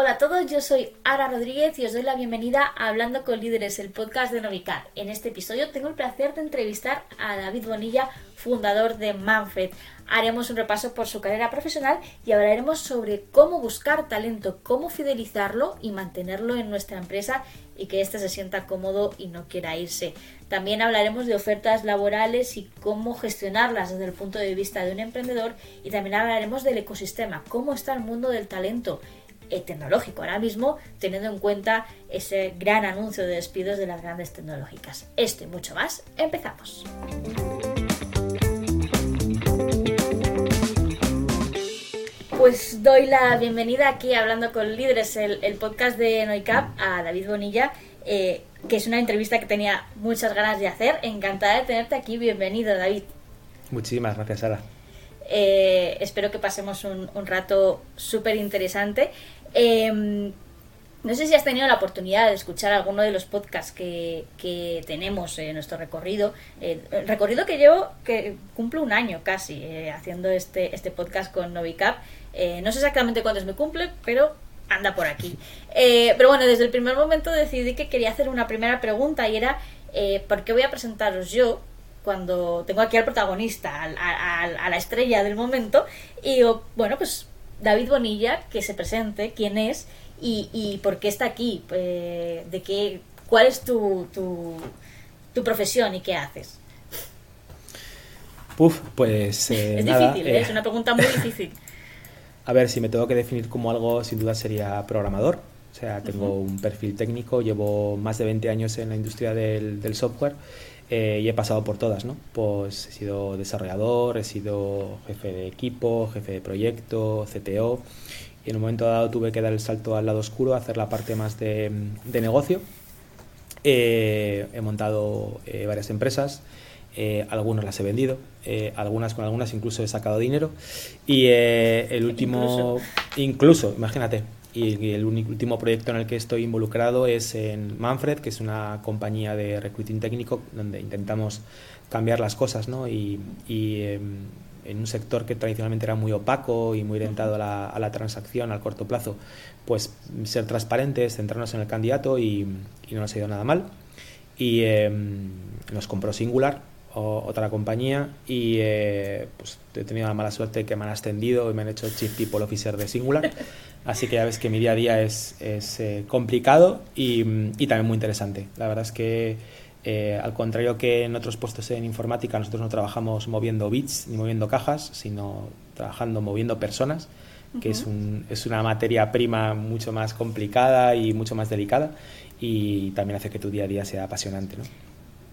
Hola a todos, yo soy Ara Rodríguez y os doy la bienvenida a Hablando con Líderes, el podcast de Novicar. En este episodio tengo el placer de entrevistar a David Bonilla, fundador de Manfred. Haremos un repaso por su carrera profesional y hablaremos sobre cómo buscar talento, cómo fidelizarlo y mantenerlo en nuestra empresa y que éste se sienta cómodo y no quiera irse. También hablaremos de ofertas laborales y cómo gestionarlas desde el punto de vista de un emprendedor y también hablaremos del ecosistema, cómo está el mundo del talento tecnológico ahora mismo, teniendo en cuenta ese gran anuncio de despidos de las grandes tecnológicas. Esto y mucho más, empezamos. Pues doy la bienvenida aquí hablando con líderes, el, podcast de Noicap, a David Bonilla, eh, que es una entrevista que tenía muchas ganas de hacer. Encantada de tenerte aquí. Bienvenido, David. Muchísimas gracias, Sara. Eh, espero que pasemos un, un rato súper interesante. Em, no sé si has tenido la oportunidad de escuchar alguno de los podcasts que, tenemos en nuestro recorrido. eh, recorrido que llevo, que cumplo un año casi eh, haciendo este, este podcast con Novicap. Eh, no sé exactamente cuándo es mi cumple, pero anda por aquí. pero bueno, desde el primer momento decidí que quería hacer una primera pregunta y era, ¿por qué voy a presentaros yo cuando tengo aquí al protagonista, a la estrella del momento? Y bueno, pues David Bonilla que se presente, quién es y, por qué está aquí, eh, de qué, cuál es tu, tu, profesión y qué haces. Puf, pues. Eh, es difícil, ¿eh? es una pregunta muy difícil. A ver, si me tengo que definir como algo, sin duda sería programador. O sea, tengo un perfil técnico, llevo más de 20 años en la industria del, del software eh, y he pasado por todas, ¿no? Pues he sido desarrollador, he sido jefe de equipo, jefe de proyecto, CTO y en un momento dado tuve que dar el salto al lado oscuro, hacer la parte más de, negocio. Eh, he montado eh, varias empresas, algunas las he vendido, algunas con algunas incluso he sacado dinero y el último, incluso imagínate, y el último proyecto en el que estoy involucrado es en Manfred, que es una compañía de recruiting técnico donde intentamos cambiar las cosas ¿no? y, em, en un sector que tradicionalmente era muy opaco y muy orientado a la, transacción al corto plazo, pues ser transparentes, centrarnos en el candidato y, no nos ha ido nada mal. Y em, nos compró Singular, otra compañía y eh, pues he tenido la mala suerte que me han ascendido y me han hecho Chief People Officer de Singular. Así que ya ves que mi día a día es, es eh, complicado y, y, también muy interesante. La verdad es que eh, al contrario que en otros puestos en informática, nosotros no trabajamos moviendo bits ni moviendo cajas, sino trabajando moviendo personas, que es, un, es una materia prima mucho más complicada y mucho más delicada y también hace que tu día a día sea apasionante. ¿no?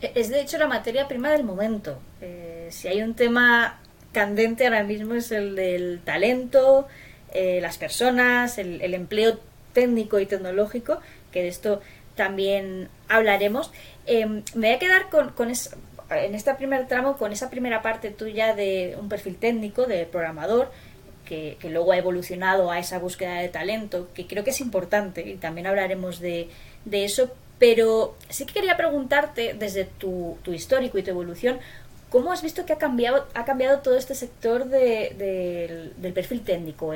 E-, es de hecho la materia prima del momento. Eh, si hay un tema candente ahora mismo es el del talento, eh, las personas, el, empleo técnico y tecnológico, que de esto también hablaremos. Em, me voy a quedar con, con en este primer tramo con esa primera parte tuya de un perfil técnico, de programador, que, que, luego ha evolucionado a esa búsqueda de talento, que creo que es importante y también hablaremos de, de eso, pero sí que quería preguntarte, desde tu, histórico y tu evolución, ¿cómo has visto que ha cambiado, ha cambiado todo este sector de, del perfil técnico?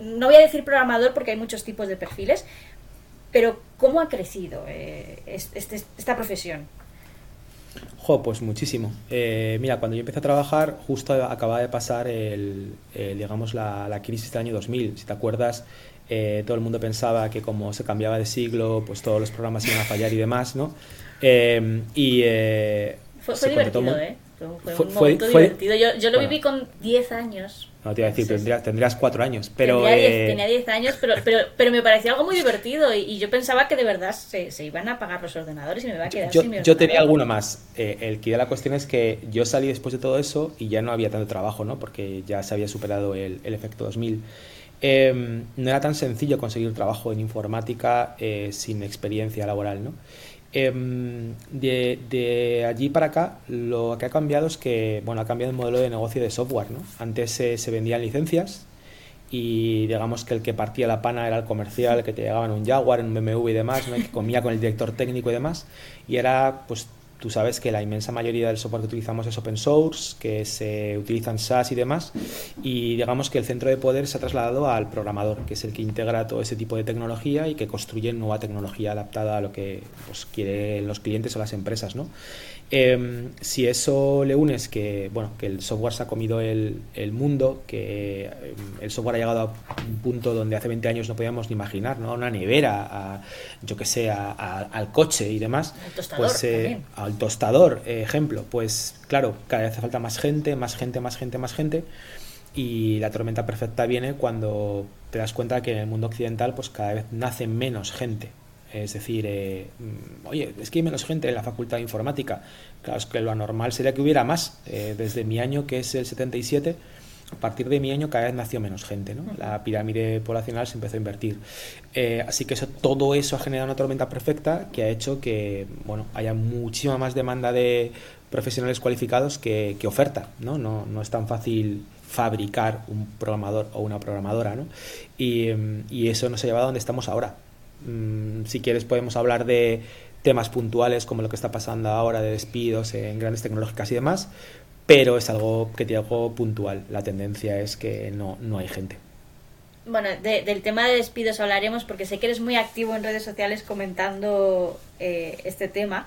No voy a decir programador porque hay muchos tipos de perfiles, pero ¿cómo ha crecido eh, este, esta profesión? Jo, pues muchísimo. Eh, mira, cuando yo empecé a trabajar, justo acababa de pasar el, digamos la, la, crisis del año 2000. Si te acuerdas, eh, todo el mundo pensaba que como se cambiaba de siglo, pues todos los programas iban a fallar y demás, ¿no? Eh, y eh, fue, divertido, ¿eh? Fue, un momento divertido. Yo, yo lo viví con 10 años. No, te iba a decir, tendrías, tendrías cuatro años, pero... Tenía 10 años, pero, pero, pero, me parecía algo muy divertido y, yo pensaba que de verdad se, se, iban a apagar los ordenadores y me iba a quedar yo, sin mi Yo tenía alguno más. el que la cuestión es que yo salí después de todo eso y ya no había tanto trabajo, ¿no? Porque ya se había superado el, el efecto 2000. Em, no era tan sencillo conseguir trabajo en informática eh, sin experiencia laboral. ¿no? Em, de, allí para acá lo que ha cambiado es que bueno, ha cambiado el modelo de negocio de software. ¿no? Antes se vendían licencias y digamos que el que partía la pana era el comercial, que te llegaba en un Jaguar, un BMW y demás, que comía con el director técnico y demás, y era pues Tú sabes que la inmensa mayoría del software que utilizamos es open source, que se utilizan SaaS y demás, y digamos que el centro de poder se ha trasladado al programador, que es el que integra todo ese tipo de tecnología y que construye nueva tecnología adaptada a lo que pues, quieren los clientes o las empresas. ¿no? Em, si eso le unes que, bueno, que el software se ha comido el, el, mundo, que em, el software ha llegado a un punto donde hace 20 años no podíamos ni imaginar, ¿no? A una nevera, a, yo que sé, a, al coche y demás. Al tostador, pues, eh, al tostador, eh, ejemplo. Pues claro, cada vez hace falta más gente, más gente, más gente, más gente. Y la tormenta perfecta viene cuando te das cuenta que en el mundo occidental pues cada vez nace menos gente es decir, eh, mm, oye, es que hay menos gente en la facultad de informática. Claro, es que lo anormal sería que hubiera más. Eh, desde mi año, que es el 77, a partir de mi año cada vez nació menos gente. ¿no? La pirámide poblacional se empezó a invertir. Eh, así que eso, todo eso ha generado una tormenta perfecta que ha hecho que bueno, haya muchísima más demanda de profesionales cualificados que, oferta. ¿no? No, no es tan fácil fabricar un programador o una programadora. ¿no? Y, mm, y eso nos ha llevado a donde estamos ahora. Mm, si quieres podemos hablar de temas puntuales como lo que está pasando ahora de despidos en grandes tecnológicas y demás, pero es algo que tiene algo puntual. La tendencia es que no, no hay gente. Bueno, del tema de despidos hablaremos porque sé que eres muy activo en redes sociales comentando eh, este tema.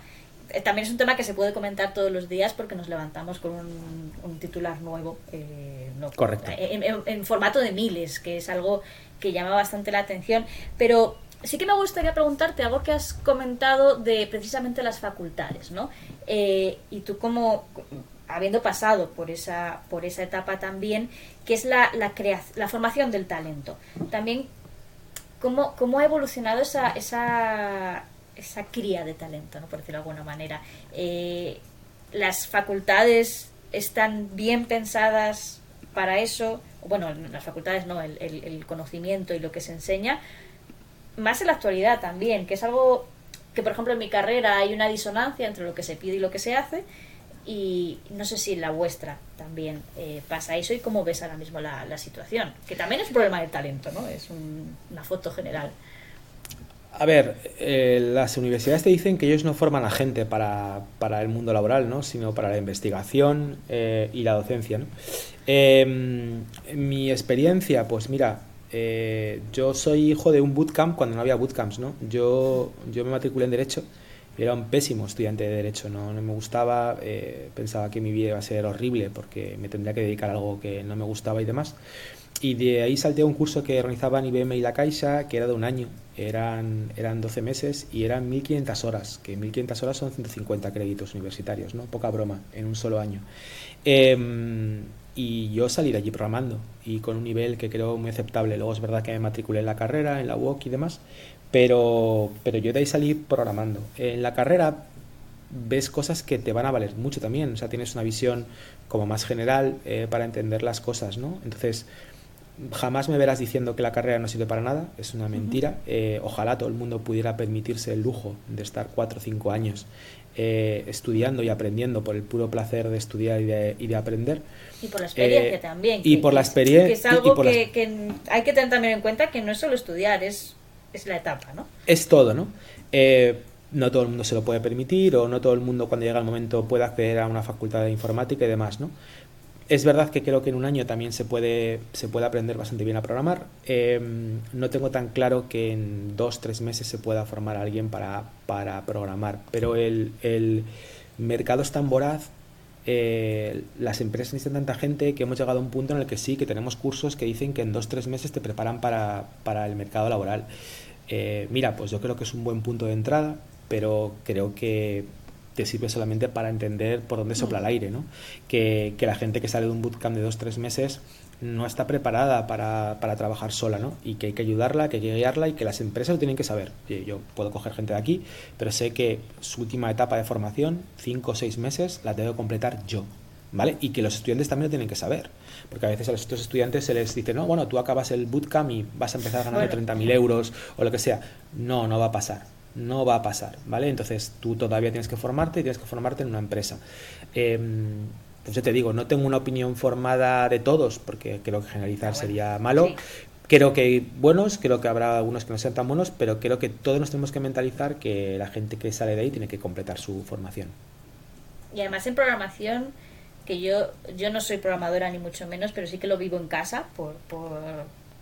Eh, también es un tema que se puede comentar todos los días porque nos levantamos con un, titular nuevo. Eh, Correcto. En, en, formato de miles, que es algo que llama bastante la atención. Pero sí que me gustaría preguntarte algo que has comentado de precisamente las facultades, ¿no? Eh, y tú como habiendo pasado por esa, por esa etapa también, que es la, la, la formación del talento. También, ¿cómo, cómo ha evolucionado esa, esa, esa cría de talento, ¿no? por decirlo de alguna manera? Eh, ¿Las facultades están bien pensadas para eso? Bueno, las facultades no, el, el conocimiento y lo que se enseña, más en la actualidad también, que es algo que, por ejemplo, en mi carrera hay una disonancia entre lo que se pide y lo que se hace, y no sé si en la vuestra también eh, pasa eso y cómo ves ahora mismo la, situación, que también es un problema de talento, ¿no? Es una foto general. A ver, eh, las universidades te dicen que ellos no forman a gente para, para el mundo laboral, ¿no? sino para la investigación eh, y la docencia. ¿no? Em, mi experiencia, pues mira, eh, yo soy hijo de un bootcamp cuando no había bootcamps, ¿no? Yo, yo me matriculé en Derecho y era un pésimo estudiante de Derecho, no, no me gustaba, eh, pensaba que mi vida iba a ser horrible porque me tendría que dedicar a algo que no me gustaba y demás. Y de ahí salté a un curso que organizaban IBM y La Caixa, que era de un año, eran, eran 12 meses y eran 1.500 horas, que 1.500 horas son 150 créditos universitarios, ¿no? Poca broma, en un solo año. Eh, y yo salí de allí programando y con un nivel que creo muy aceptable. Luego es verdad que me matriculé en la carrera, en la UOC y demás, pero, pero yo de ahí salí programando. En la carrera ves cosas que te van a valer mucho también, o sea, tienes una visión como más general eh, para entender las cosas, ¿no? Entonces, jamás me verás diciendo que la carrera no sirve para nada, es una mentira. Eh, ojalá todo el mundo pudiera permitirse el lujo de estar cuatro o cinco años eh, estudiando y aprendiendo por el puro placer de estudiar y de, y de aprender. Y por la experiencia eh, también. Y por la experiencia. Que es algo que, hay que tener también en cuenta que no es solo estudiar, es, es la etapa, ¿no? Es todo, ¿no? Eh, no todo el mundo se lo puede permitir o no todo el mundo cuando llega el momento puede acceder a una facultad de informática y demás, ¿no? Es verdad que creo que en un año también se puede, se puede aprender bastante bien a programar. Em, no tengo tan claro que en dos, tres meses se pueda formar a alguien para, para programar, pero el, el, mercado es tan voraz, eh, las empresas necesitan tanta gente que hemos llegado a un punto en el que sí, que tenemos cursos que dicen que en dos, tres meses te preparan para, para el mercado laboral. Eh, mira, pues yo creo que es un buen punto de entrada, pero creo que te sirve solamente para entender por dónde sopla el aire, ¿no? Que, que la gente que sale de un bootcamp de dos, tres meses no está preparada para, para, trabajar sola, ¿no? Y que hay que ayudarla, que hay que guiarla y que las empresas lo tienen que saber. Yo puedo coger gente de aquí, pero sé que su última etapa de formación, cinco o seis meses, la tengo que completar yo, ¿vale? Y que los estudiantes también lo tienen que saber. Porque a veces a los estudiantes se les dice, no, bueno, tú acabas el bootcamp y vas a empezar a ganar 30.000 euros o lo que sea. No, no va a pasar no va a pasar, ¿vale? Entonces tú todavía tienes que formarte y tienes que formarte en una empresa. Eh, pues te digo, no tengo una opinión formada de todos, porque creo que generalizar ah, sería malo. Creo que hay buenos, creo que habrá algunos que no sean tan buenos, pero creo que todos nos tenemos que mentalizar que la gente que sale de ahí tiene que completar su formación. y además en programación, que yo, yo no soy programadora ni mucho menos, pero sí que lo vivo en casa por, por,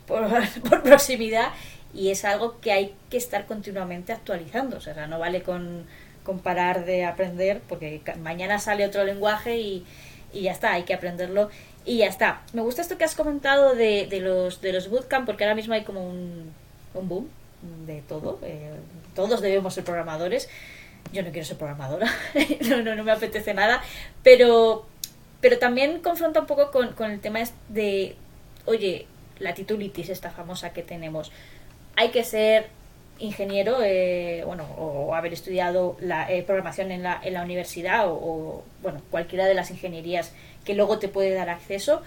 por, proximidad y es algo que hay que estar continuamente actualizando. O sea, no vale con, con parar de aprender porque mañana sale otro lenguaje y, y ya está, hay que aprenderlo y ya está. Me gusta esto que has comentado de, de los, de los bootcamp porque ahora mismo hay como un, un boom de todo. Eh, todos debemos ser programadores. Yo no quiero ser programadora, no, no, no me apetece nada, pero, pero también confronta un poco con, con el tema de, oye, la titulitis esta famosa que tenemos. Hay que ser ingeniero, eh, bueno, o haber estudiado la eh, programación en la, en la universidad o, bueno, cualquiera de las ingenierías que luego te puede dar acceso,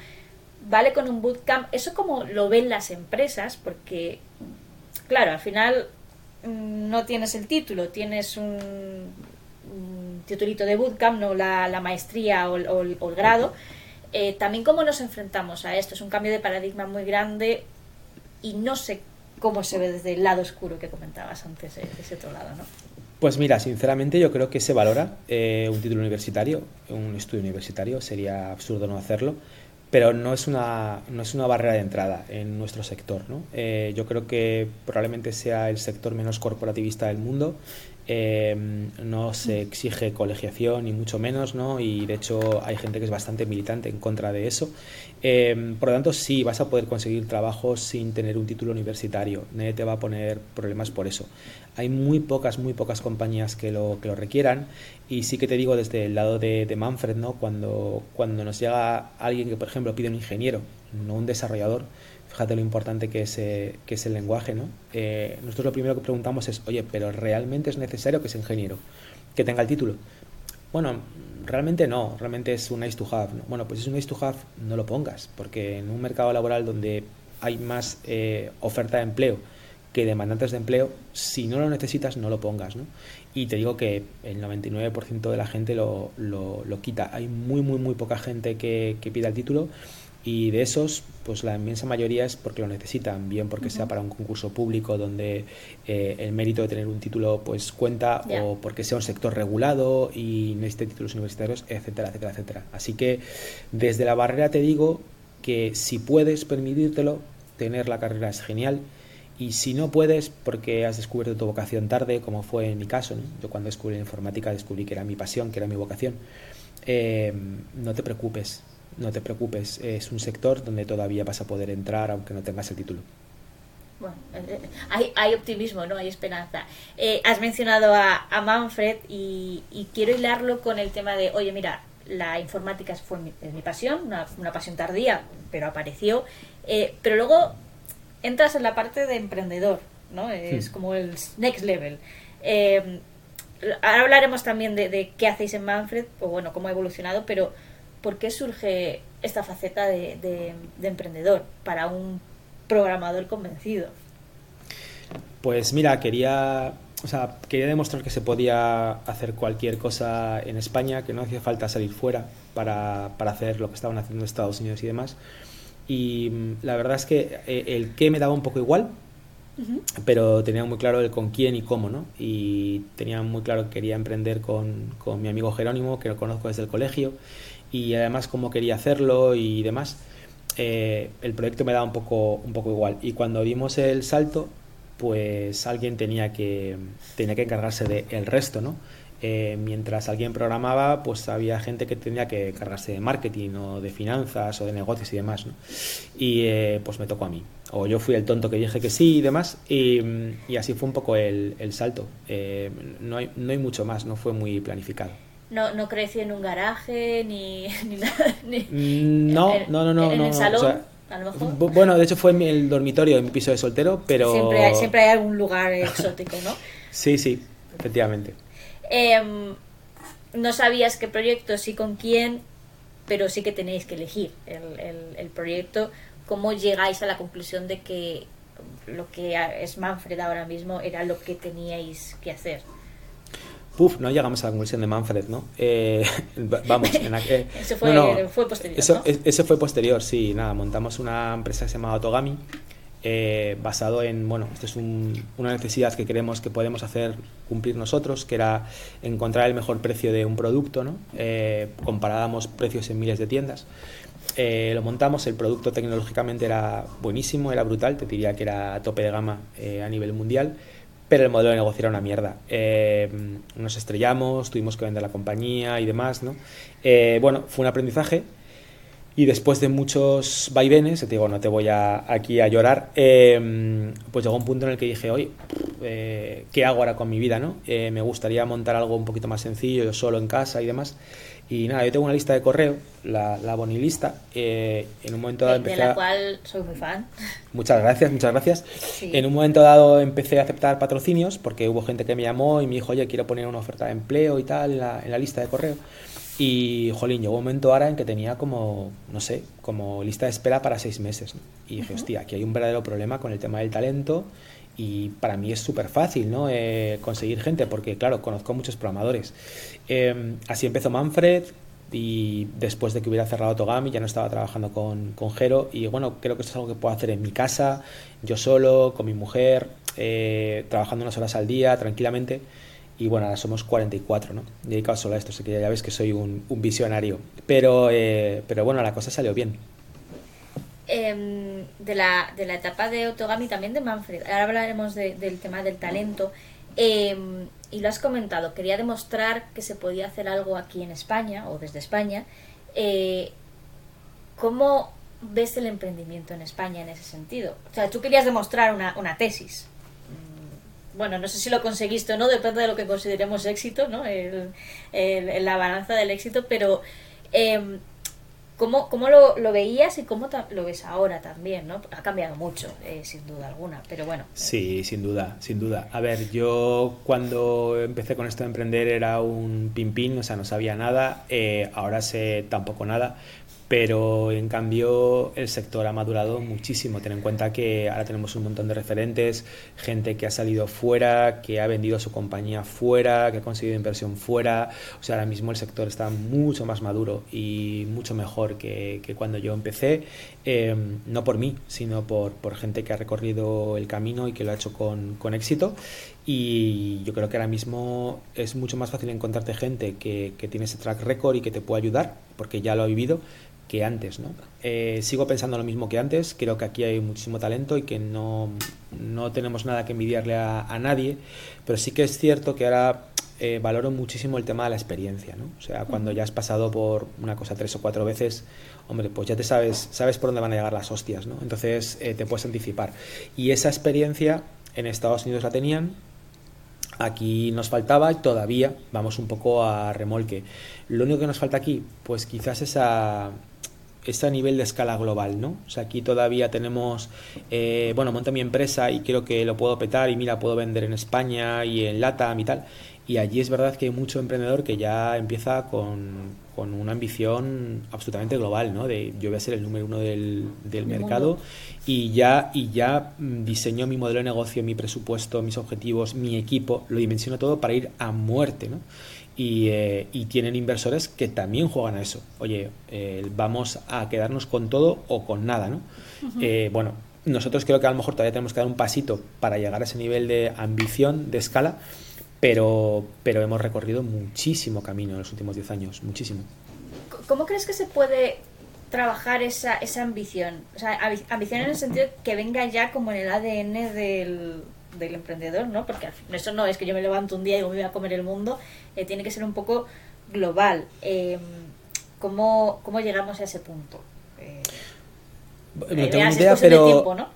vale con un bootcamp. Eso como lo ven las empresas, porque, claro, al final mm, no tienes el título, tienes un, titulito de bootcamp, no la, maestría o, el grado. Eh, también cómo nos enfrentamos a esto. Es un cambio de paradigma muy grande y no sé cómo se ve desde el lado oscuro que comentabas antes, eh, ese otro lado, ¿no? Pues mira, sinceramente yo creo que se valora eh, un título universitario, un estudio universitario, sería absurdo no hacerlo, pero no es una, no es una barrera de entrada en nuestro sector. ¿no? Eh, yo creo que probablemente sea el sector menos corporativista del mundo Em, no se exige colegiación ni mucho menos, ¿no? Y de hecho hay gente que es bastante militante en contra de eso. Em, por lo tanto, sí, vas a poder conseguir trabajo sin tener un título universitario. Nadie te va a poner problemas por eso. Hay muy pocas, muy pocas compañías que lo, que lo requieran. Y sí que te digo desde el lado de, de Manfred, ¿no? Cuando, cuando nos llega alguien que, por ejemplo, pide un ingeniero, no un desarrollador, fíjate lo importante que es, eh, que es el lenguaje, ¿no? Eh, nosotros lo primero que preguntamos es, oye, pero ¿realmente es necesario que sea ingeniero? Que tenga el título. Bueno, realmente no, realmente es un nice to have. Bueno, pues si es un nice to have, no lo pongas, porque en un mercado laboral donde hay más eh, oferta de empleo que demandantes de empleo, si no lo necesitas, no lo pongas, ¿no? Y te digo que el 99% de la gente lo, lo, lo, quita. Hay muy, muy, muy poca gente que, que pida el título y de esos, pues la inmensa mayoría es porque lo necesitan, bien porque sea para un concurso público donde eh, el mérito de tener un título pues cuenta o porque sea un sector regulado y necesite títulos universitarios, etcétera, etcétera, etcétera. Así que desde la barrera te digo que si puedes permitírtelo, tener la carrera es genial. Y si no puedes, porque has descubierto tu vocación tarde, como fue en mi caso, yo cuando descubrí la informática descubrí que era mi pasión, que era mi vocación, eh, no te preocupes, no te preocupes, es un sector donde todavía vas a poder entrar aunque no tengas el título. Bueno, eh, eh, hay, optimismo, ¿no? Hay esperanza. Eh, has mencionado a, Manfred y, quiero hilarlo con el tema de, oye, mira, la informática fue mi, mi pasión, una, pasión tardía, pero apareció. pero luego entras en la parte de emprendedor, ¿no? Es hmm. como el next level. ahora hablaremos también de, de, qué hacéis en Manfred, o bueno, cómo ha evolucionado, pero ¿por qué surge esta faceta de, emprendedor para un programador convencido? Pues mira, quería, o sea, quería demostrar que se podía hacer cualquier cosa en España, que no hacía falta salir fuera para, hacer lo que estaban haciendo en Estados Unidos y demás. Y mm, la verdad es que eh, el qué me daba un poco igual, pero tenía muy claro el con quién y cómo, ¿no? Y tenía muy claro que quería emprender con, con mi amigo Jerónimo, que lo conozco desde el colegio, y además cómo quería hacerlo y demás, eh, el proyecto me daba un poco, un poco igual. Y cuando dimos el salto, pues alguien tenía que, tenía que encargarse del el resto, ¿no? Eh, mientras alguien programaba, pues había gente que tenía que encargarse de marketing o de finanzas o de negocios y demás, ¿no? Y eh, pues me tocó a mí. O yo fui el tonto que dije que sí y demás, y, y así fue un poco el, el salto. no, hay, no hay mucho más, no fue muy planificado no, no creció en un garaje ni, ni nada. Mm, no, no, no, no. En, el salón, a lo mejor. Bueno, de hecho fue en el dormitorio, en mi piso de soltero, pero. Siempre hay, siempre hay algún lugar exótico, ¿no? sí, sí, efectivamente. Em, no sabías qué proyecto, sí con quién, pero sí que tenéis que elegir el, el, el proyecto. ¿Cómo llegáis a la conclusión de que lo que es Manfred ahora mismo era lo que teníais que hacer? Puf, no llegamos a la conclusión de Manfred, ¿no? Eh, vamos, en Eso fue, fue posterior. Eso, fue posterior, sí. Nada, montamos una empresa que se llamaba Otogami. eh, basado en, bueno, esta es una necesidad que creemos que podemos hacer cumplir nosotros, que era encontrar el mejor precio de un producto, ¿no? Eh, comparábamos precios en miles de tiendas. Eh, lo montamos, el producto tecnológicamente era buenísimo, era brutal, te diría que era a tope de gama a nivel mundial, pero el modelo de negocio era una mierda. nos estrellamos, tuvimos que vender la compañía y demás, ¿no? bueno, fue un aprendizaje y después de muchos vaivenes, te digo, no te voy a, aquí a llorar, em, pues llegó un punto en el que dije, oye, eh, ¿qué hago ahora con mi vida? ¿no? Eh, me gustaría montar algo un poquito más sencillo, yo solo en casa y demás. Y nada, yo tengo una lista de correo, la, la Bonilista. Eh, en un momento dado empecé. De la cual soy muy fan. Muchas gracias, muchas gracias. En un momento dado empecé a aceptar patrocinios porque hubo gente que me llamó y me dijo, oye, quiero poner una oferta de empleo y tal en la, en la lista de correo. Y, jolín, llegó un momento ahora en que tenía como, no sé, como lista de espera para seis meses. Y dije, hostia, aquí hay un verdadero problema con el tema del talento y para mí es súper fácil ¿no? Eh, conseguir gente porque, claro, conozco muchos programadores. Em, así empezó Manfred y después de que hubiera cerrado Togami ya no estaba trabajando con, con Jero y bueno, creo que esto es algo que puedo hacer en mi casa, yo solo, con mi mujer, eh, trabajando unas horas al día, tranquilamente y bueno, ahora somos 44, ¿no? Dedicados solo a esto, así que ya ves que soy un, visionario. Pero, eh, pero bueno, la cosa salió bien. Em, de, la, de la etapa de Otogami, también de Manfred, ahora hablaremos del tema del talento. Em, y lo has comentado, quería demostrar que se podía hacer algo aquí en España o desde España. Eh, ¿Cómo ves el emprendimiento en España en ese sentido? O sea, tú querías demostrar una, una tesis bueno, no sé si lo conseguiste o no, depende de lo que consideremos éxito, ¿no? El, la balanza del éxito, pero eh, ¿cómo, cómo lo, lo, veías y cómo lo ves ahora también, ¿no? Ha cambiado mucho, eh, sin duda alguna, pero bueno. Sí, sin duda, sin duda. A ver, yo cuando empecé con esto de emprender era un pin-pin, o sea, no sabía nada, eh, ahora sé tampoco nada, pero en cambio el sector ha madurado muchísimo. Ten en cuenta que ahora tenemos un montón de referentes, gente que ha salido fuera, que ha vendido su compañía fuera, que ha conseguido inversión fuera. O sea, ahora mismo el sector está mucho más maduro y mucho mejor que, cuando yo empecé, em, no por mí, sino por, por, gente que ha recorrido el camino y que lo ha hecho con, con éxito. Y yo creo que ahora mismo es mucho más fácil encontrarte gente que, que tiene ese track record y que te pueda ayudar, porque ya lo ha vivido que antes, ¿no? Eh, sigo pensando lo mismo que antes, creo que aquí hay muchísimo talento y que no, no tenemos nada que envidiarle a, nadie, pero sí que es cierto que ahora eh, valoro muchísimo el tema de la experiencia, ¿no? O sea, cuando ya has pasado por una cosa tres o cuatro veces, hombre, pues ya te sabes, sabes por dónde van a llegar las hostias, ¿no? Entonces eh, te puedes anticipar. Y esa experiencia en Estados Unidos la tenían, aquí nos faltaba y todavía vamos un poco a remolque. Lo único que nos falta aquí, pues quizás esa está a nivel de escala global, ¿no? O sea, aquí todavía tenemos, eh, bueno, monto mi empresa y creo que lo puedo petar y mira, puedo vender en España y en LATAM y tal. Y allí es verdad que hay mucho emprendedor que ya empieza con, una ambición absolutamente global, ¿no? De yo voy a ser el número uno del, del mercado y ya, y ya diseño mi modelo de negocio, mi presupuesto, mis objetivos, mi equipo, lo dimensiono todo para ir a muerte, ¿no? Eh, y, tienen inversores que también juegan a eso. Oye, eh, vamos a quedarnos con todo o con nada, ¿no? Eh, bueno, nosotros creo que a lo mejor todavía tenemos que dar un pasito para llegar a ese nivel de ambición, de escala, pero, pero hemos recorrido muchísimo camino en los últimos 10 años, muchísimo. ¿Cómo crees que se puede trabajar esa, esa ambición? O sea, ambición en el sentido que venga ya como en el ADN del, del emprendedor, ¿no? Porque eso no es que yo me levanto un día y me voy a comer el mundo, eh, tiene que ser un poco global. Eh, ¿cómo, ¿cómo, llegamos a ese punto? Eh, no tengo idea, pero... ¿no?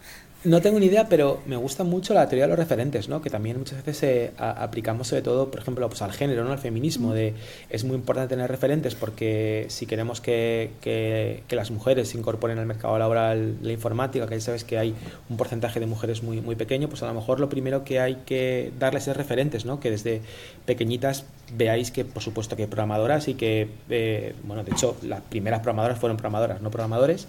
No tengo ni idea, pero me gusta mucho la teoría de los referentes, ¿no? Que también muchas veces aplicamos sobre todo, por ejemplo, pues al género, ¿no? Al feminismo, de es muy importante tener referentes porque si queremos que, que, las mujeres se incorporen al mercado laboral la informática, que ya sabes que hay un porcentaje de mujeres muy, muy pequeño, pues a lo mejor lo primero que hay que darles es referentes, ¿no? Que desde pequeñitas veáis que, por supuesto, que hay programadoras y que, eh, bueno, de hecho, las primeras programadoras fueron programadoras, no programadores.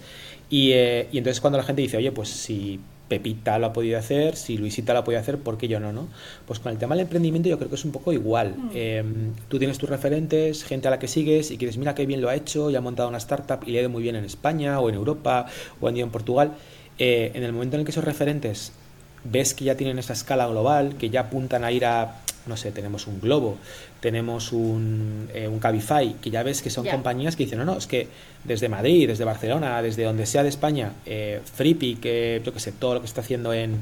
Y, eh, y entonces cuando la gente dice, oye, pues si Pepita lo ha podido hacer, si Luisita lo ha podido hacer, ¿por qué yo no? no? Pues con el tema del emprendimiento yo creo que es un poco igual. Mm. Em, tú tienes tus referentes, gente a la que sigues y quieres, mira qué bien lo ha hecho, ya ha montado una startup y le ha ido muy bien en España o en Europa o en, en Portugal. Eh, en el momento en el que esos referentes ves que ya tienen esa escala global, que ya apuntan a ir a, no sé, tenemos un Globo, tenemos un, eh, un Cabify, que ya ves que son compañías que dicen, no, no, es que desde Madrid, desde Barcelona, desde donde sea de España, eh, que yo que sé, todo lo que está haciendo en,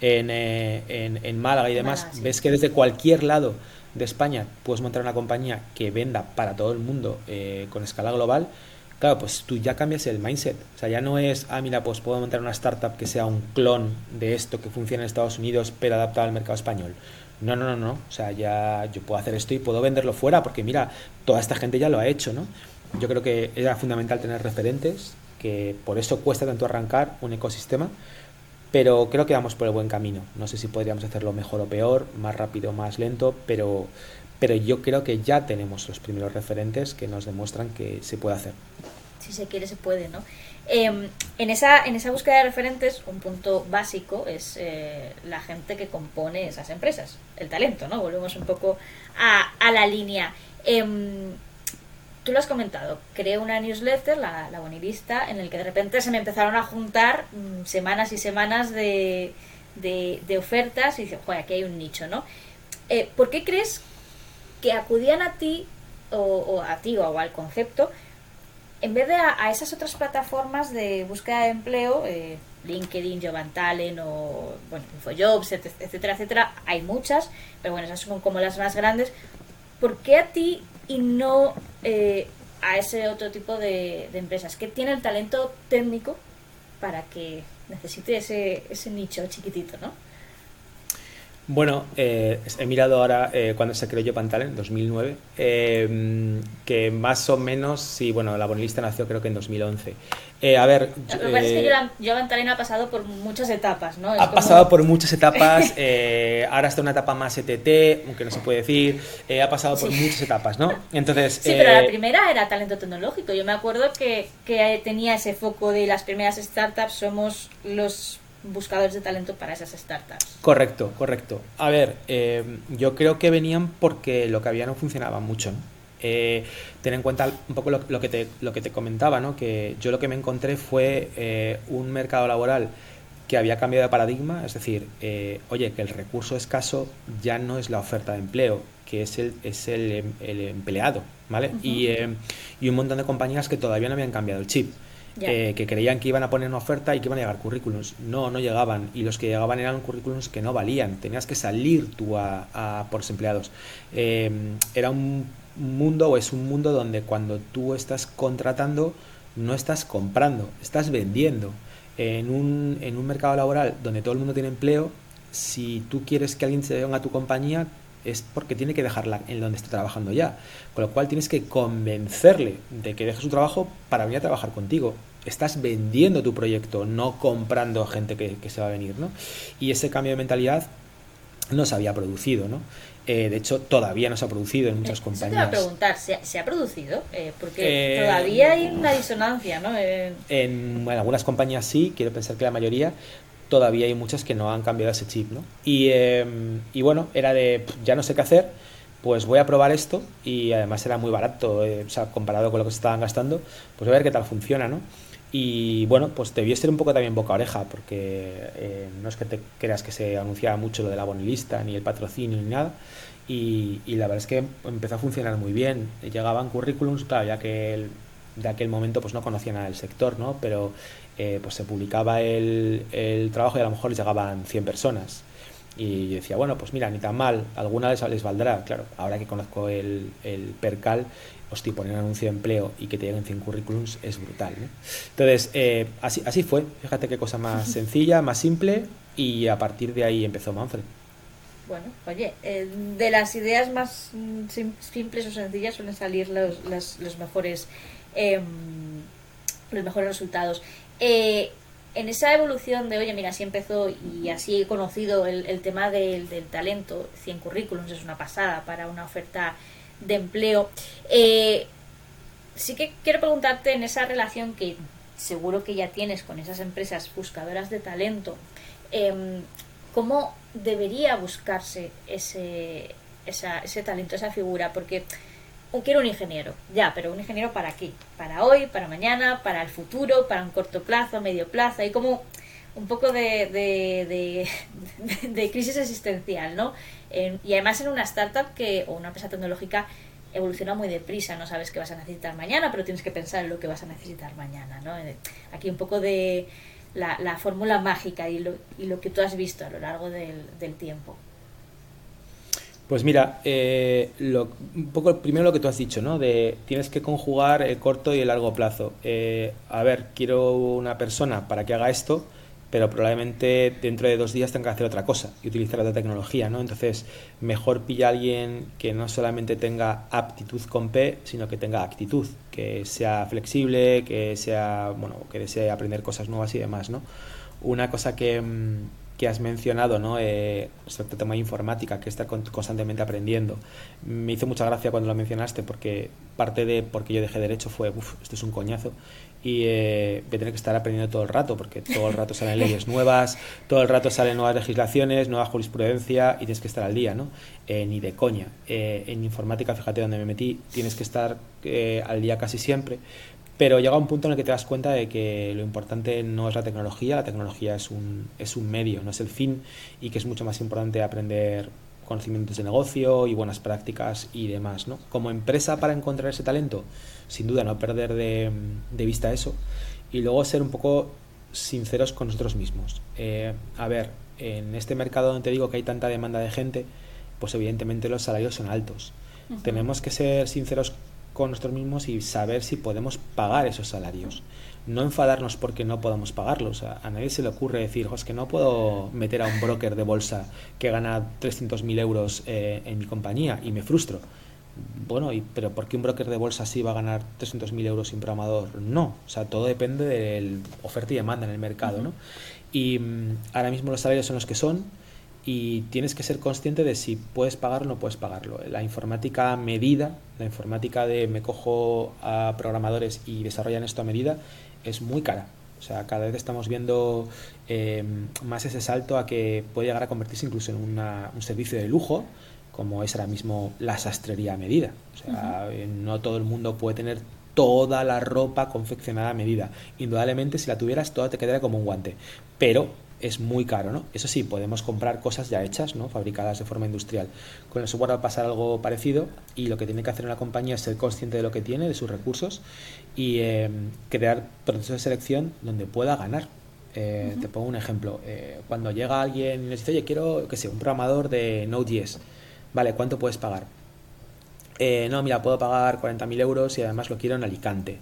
en, eh, en, Málaga y demás, ves que desde cualquier lado de España puedes montar una compañía que venda para todo el mundo eh, con escala global, claro, pues tú ya cambias el mindset. O sea, ya no es, ah, mira, pues puedo montar una startup que sea un clon de esto que funciona en Estados Unidos, pero adaptado al mercado español. No, no, no, no. O sea, ya yo puedo hacer esto y puedo venderlo fuera, porque mira, toda esta gente ya lo ha hecho, ¿no? Yo creo que era fundamental tener referentes, que por eso cuesta tanto arrancar un ecosistema, pero creo que vamos por el buen camino. No sé si podríamos hacerlo mejor o peor, más rápido o más lento, pero, pero yo creo que ya tenemos los primeros referentes que nos demuestran que se puede hacer. Si se quiere, se puede, ¿no? Em, en, esa, en esa búsqueda de referentes, un punto básico es eh, la gente que compone esas empresas, el talento, ¿no? Volvemos un poco a, la línea. Em, tú lo has comentado, creé una newsletter, la, Bonivista, en el que de repente se me empezaron a juntar mm, semanas y semanas de, de, ofertas y dices, joder, aquí hay un nicho, ¿no? Eh, ¿Por qué crees que acudían a ti o, a ti o al concepto en vez de a, esas otras plataformas de búsqueda de empleo, eh, LinkedIn, Job Talent o bueno, InfoJobs, etcétera, etcétera, hay muchas, pero bueno, esas son como las más grandes. ¿Por qué a ti y no eh, a ese otro tipo de, de, empresas que tiene el talento técnico para que necesite ese, ese nicho chiquitito, ¿no? Bueno, eh, he mirado ahora eh, cuando se creó Pantal en 2009, eh, que más o menos, sí, bueno, la bonilista nació creo que en 2011. a ver... Lo que pasa es que Joe ha pasado por muchas etapas, ¿no? ha pasado por muchas etapas, ahora está en una etapa más ETT, aunque no se puede decir, ha pasado por muchas etapas, ¿no? Entonces... Sí, pero la primera era talento tecnológico. Yo me acuerdo que, que tenía ese foco de las primeras startups, somos los buscadores de talento para esas startups. Correcto, correcto. A ver, eh, yo creo que venían porque lo que había no funcionaba mucho. Eh, ten en cuenta un poco lo, que te, lo que te comentaba, ¿no? que yo lo que me encontré fue eh, un mercado laboral que había cambiado de paradigma, es decir, oye, que el recurso escaso ya no es la oferta de empleo, que es el, es el, empleado, ¿vale? y, y un montón de compañías que todavía no habían cambiado el chip. Eh, que creían que iban a poner una oferta y que iban a llegar currículums. No, no llegaban. Y los que llegaban eran currículums que no valían. Tenías que salir tú a, por empleados. Em, era un mundo o es un mundo donde cuando tú estás contratando no estás comprando, estás vendiendo. En un, en un mercado laboral donde todo el mundo tiene empleo, si tú quieres que alguien se venga a tu compañía, es porque tiene que dejarla en donde está trabajando ya. Con lo cual tienes que convencerle de que deje su trabajo para venir a trabajar contigo. Estás vendiendo tu proyecto, no comprando gente que, se va a venir, ¿no? Y ese cambio de mentalidad no se había producido, ¿no? Eh, de hecho, todavía no se ha producido en muchas compañías. Te a preguntar, ¿se, ha producido? Eh, porque eh, todavía hay una disonancia, ¿no? en, algunas compañías sí, quiero pensar que la mayoría, todavía hay muchas que no han cambiado ese chip, ¿no? Y, em, y bueno, era de, ya no sé qué hacer, pues voy a probar esto y además era muy barato, eh, o sea, comparado con lo que se estaban gastando, pues a ver qué tal funciona, ¿no? Y bueno, pues debió ser un poco también boca oreja, porque eh, no es que te creas que se anunciaba mucho lo de la bonilista, ni el patrocinio, ni nada. Y, y, la verdad es que empezó a funcionar muy bien. Llegaban currículums, claro, ya que el, de aquel momento pues no conocía nada del sector, ¿no? Pero eh, pues se publicaba el, el, trabajo y a lo mejor les llegaban 100 personas. Y yo decía, bueno, pues mira, ni tan mal, alguna les, les valdrá. Claro, ahora que conozco el, el percal, hostia, poner un anuncio de empleo y que te lleguen 100 currículums es brutal. ¿no? Entonces, eh, así, así fue. Fíjate qué cosa más sencilla, más simple, y a partir de ahí empezó Manfred. Bueno, oye, eh, de las ideas más mm, simples o sencillas suelen salir los, los, los mejores em, los mejores resultados. Eh, en esa evolución de, oye, mira, así empezó y así he conocido el, tema del, talento, 100 currículums es una pasada para una oferta de empleo. Eh, sí que quiero preguntarte en esa relación que seguro que ya tienes con esas empresas buscadoras de talento, em, ¿cómo debería buscarse ese, ese talento, esa figura? Porque quiero un ingeniero, ya, pero un ingeniero para qué? Para hoy, para mañana, para el futuro, para un corto plazo, medio plazo, y como un poco de, de, de, crisis existencial, ¿no? y además en una startup que, o una empresa tecnológica evoluciona muy deprisa, no sabes qué vas a necesitar mañana, pero tienes que pensar en lo que vas a necesitar mañana, ¿no? Eh, aquí un poco de la, la fórmula mágica y lo, y lo que tú has visto a lo largo del, del tiempo. Pues mira, eh, lo, un poco primero lo que tú has dicho, ¿no? De tienes que conjugar el corto y el largo plazo. Eh, a ver, quiero una persona para que haga esto, pero probablemente dentro de dos días tenga que hacer otra cosa y utilizar otra tecnología, ¿no? Entonces, mejor pilla a alguien que no solamente tenga aptitud con P, sino que tenga actitud, que sea flexible, que sea, bueno, que desee aprender cosas nuevas y demás, ¿no? Una cosa que, mm, que has mencionado, ¿no? Eh, respecto al tema de informática, que está constantemente aprendiendo. Me hizo mucha gracia cuando lo mencionaste, porque parte de por qué yo dejé derecho fue, uff, esto es un coñazo y eh, voy a tener que estar aprendiendo todo el rato, porque todo el rato salen leyes nuevas, todo el rato salen nuevas legislaciones, nueva jurisprudencia y tienes que estar al día, ¿no? Eh, ni de coña. Eh, en informática, fíjate donde me metí, tienes que estar eh, al día casi siempre, pero llega un punto en el que te das cuenta de que lo importante no es la tecnología, la tecnología es un, es un medio, no es el fin, y que es mucho más importante aprender conocimientos de negocio y buenas prácticas y demás, ¿no? Como empresa para encontrar ese talento, sin duda no perder de, vista eso y luego ser un poco sinceros con nosotros mismos. Eh, a ver, en este mercado donde te digo que hay tanta demanda de gente, pues evidentemente los salarios son altos. Tenemos que ser sinceros con nosotros mismos y saber si podemos pagar esos salarios. No enfadarnos porque no podamos pagarlos. A, nadie se le ocurre decir, es que no puedo meter a un broker de bolsa que gana 300.000 euros eh, en mi compañía y me frustro bueno, y, pero ¿por qué un broker de bolsa sí va a ganar 300.000 euros sin programador? No, o sea, todo depende del oferta y demanda en el mercado, ¿no? Y mm, ahora mismo los salarios son los que son y tienes que ser consciente de si puedes pagarlo o no puedes pagarlo. La informática medida, la informática de me cojo a programadores y desarrollan esto a medida, es muy cara. O sea, cada vez estamos viendo eh, más ese salto a que puede llegar a convertirse incluso en un servicio de lujo, como es ahora mismo la sastrería a medida. O sea, eh, no todo el mundo puede tener toda la ropa confeccionada a medida. Indudablemente, si la tuvieras, toda te quedaría como un guante. Pero es muy caro, ¿no? Eso sí, podemos comprar cosas ya hechas, ¿no? Fabricadas de forma industrial. Con el software va a pasar algo parecido y lo que tiene que hacer una compañía es ser consciente de lo que tiene, de sus recursos y eh, crear procesos de selección donde pueda ganar. Eh, te pongo un ejemplo. cuando llega alguien y nos dice, oye, quiero, que sea un programador de Node.js Vale, ¿cuánto puedes pagar? Eh, no, mira, puedo pagar 40.000 euros y además lo quiero en Alicante.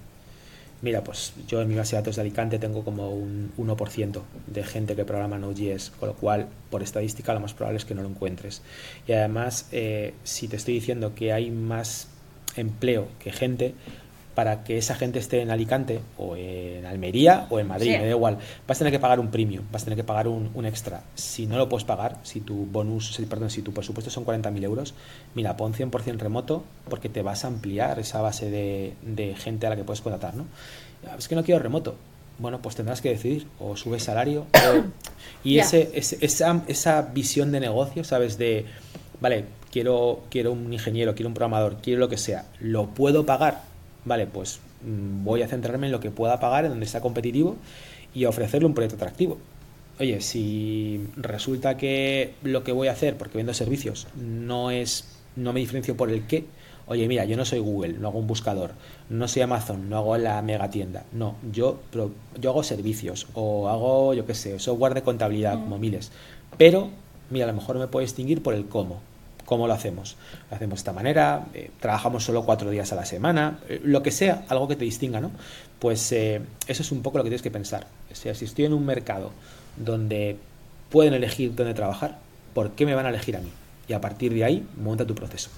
Mira, pues yo en mi base de datos de Alicante tengo como un 1% de gente que programa Node.js, con lo cual, por estadística, lo más probable es que no lo encuentres. Y además, eh, si te estoy diciendo que hay más empleo que gente, para que esa gente esté en Alicante o en Almería o en Madrid, me da igual, vas a tener que pagar un premium, vas a tener que pagar un, extra. Si no lo puedes pagar, si tu bonus, perdón, si tu presupuesto son 40.000 euros, mira, pon 100% remoto porque te vas a ampliar esa base de, gente a la que puedes contratar, ¿no? Es que no quiero remoto. Bueno, pues tendrás que decidir, o subes salario, y ese, esa, esa visión de negocio, ¿sabes? De, vale, quiero, quiero un ingeniero, quiero un programador, quiero lo que sea, ¿lo puedo pagar? Vale, pues mm, voy a centrarme en lo que pueda pagar, en donde sea competitivo y ofrecerle un proyecto atractivo. Oye, si resulta que lo que voy a hacer, porque vendo servicios, no es, no me diferencio por el qué, oye, mira, yo no soy Google, no hago un buscador, no soy Amazon, no hago la mega tienda, no, yo, yo hago servicios o hago, yo qué sé, software de contabilidad, como miles, pero, mira, a lo mejor me puedo distinguir por el cómo. ¿Cómo lo hacemos? Lo hacemos de esta manera, eh, trabajamos solo cuatro días a la semana, eh, lo que sea, algo que te distinga, ¿no? Pues eh, eso es un poco lo que tienes que pensar. O sea, si estoy en un mercado donde pueden elegir dónde trabajar, ¿por qué me van a elegir a mí? Y a partir de ahí, monta tu proceso.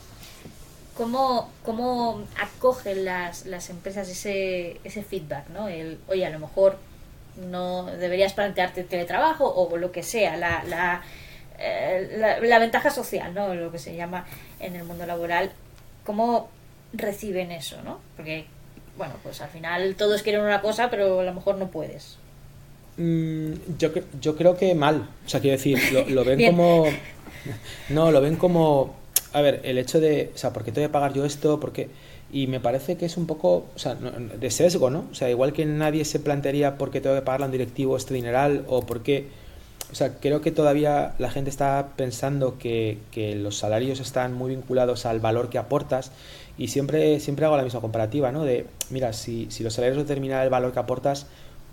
¿Cómo, cómo acogen las, las empresas ese, ese feedback? ¿no? El, oye, a lo mejor no deberías plantearte teletrabajo o lo que sea, la, la eh, la, ventaja social, ¿no? Lo que se llama en el mundo laboral. ¿Cómo reciben eso, no? Porque, bueno, pues al final todos quieren una cosa, pero a lo mejor no puedes. Mm, yo, yo creo que mal. O sea, quiero decir, lo, ven como... No, lo ven como... A ver, el hecho de... O sea, ¿por qué te voy a pagar yo esto? Porque... Y me parece que es un poco o sea, de sesgo, ¿no? O sea, igual que nadie se plantearía por qué tengo que pagarle a un directivo este dineral o por qué... O sea, creo que todavía la gente está pensando que, que los salarios están muy vinculados al valor que aportas y siempre, siempre hago la misma comparativa, ¿no? De, mira, si, si los salarios determinan el valor que aportas,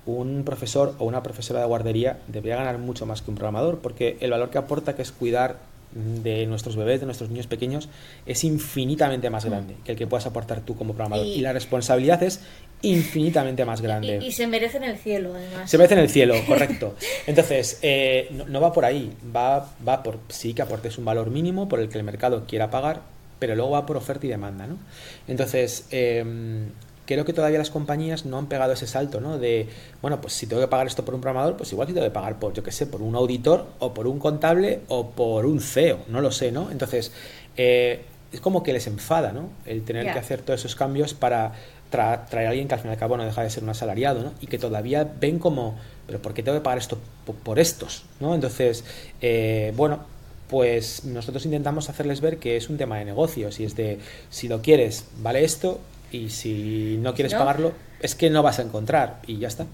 un profesor o una profesora de guardería debería ganar mucho más que un programador, porque el valor que aporta, que es cuidar de nuestros bebés, de nuestros niños pequeños, es infinitamente más grande que el que puedas aportar tú como programador. Y, la responsabilidad es infinitamente más grande. Y, se merece en el cielo, además. Se merece en el cielo, correcto. Entonces, eh, no, va por ahí, va, va por sí que aportes un valor mínimo por el que el mercado quiera pagar, pero luego va por oferta y demanda, ¿no? Entonces, eh, creo que todavía las compañías no han pegado ese salto, ¿no? De, bueno, pues si tengo que pagar esto por un programador, pues igual que tengo que pagar por, yo qué sé, por un auditor o por un contable o por un CEO, no lo sé, ¿no? Entonces, eh, es como que les enfada, ¿no? El tener que hacer todos esos cambios para traer a alguien que al fin y al cabo no deja de ser un asalariado, ¿no? Y que todavía ven como, pero ¿por qué tengo que pagar esto por, estos, ¿no? Entonces, eh, bueno, pues nosotros intentamos hacerles ver que es un tema de negocios y es de, si lo quieres, vale esto, y si no quieres pagarlo, es que no vas a encontrar y ya está.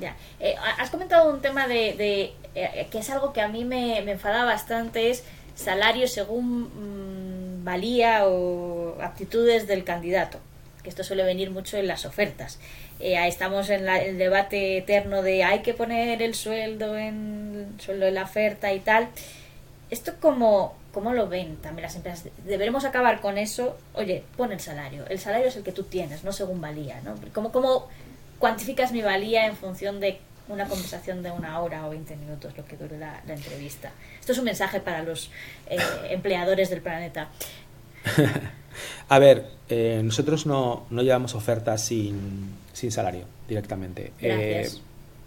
Ya. Eh, has comentado un tema de, eh, que es algo que a mí me, me enfada bastante, es salario según mm, valía o aptitudes del candidato, que esto suele venir mucho en las ofertas. Eh, estamos en el debate eterno de hay que poner el sueldo en, sueldo en la oferta y tal. Esto como ¿Cómo lo ven también las empresas? Deberemos acabar con eso. Oye, pon el salario. El salario es el que tú tienes, no según valía. ¿no? ¿Cómo, cómo cuantificas mi valía en función de una conversación de una hora o 20 minutos, lo que dure la, entrevista? Esto es un mensaje para los eh, empleadores del planeta. A ver, eh, nosotros no, no, llevamos ofertas sin, sin salario directamente. Gracias. Eh,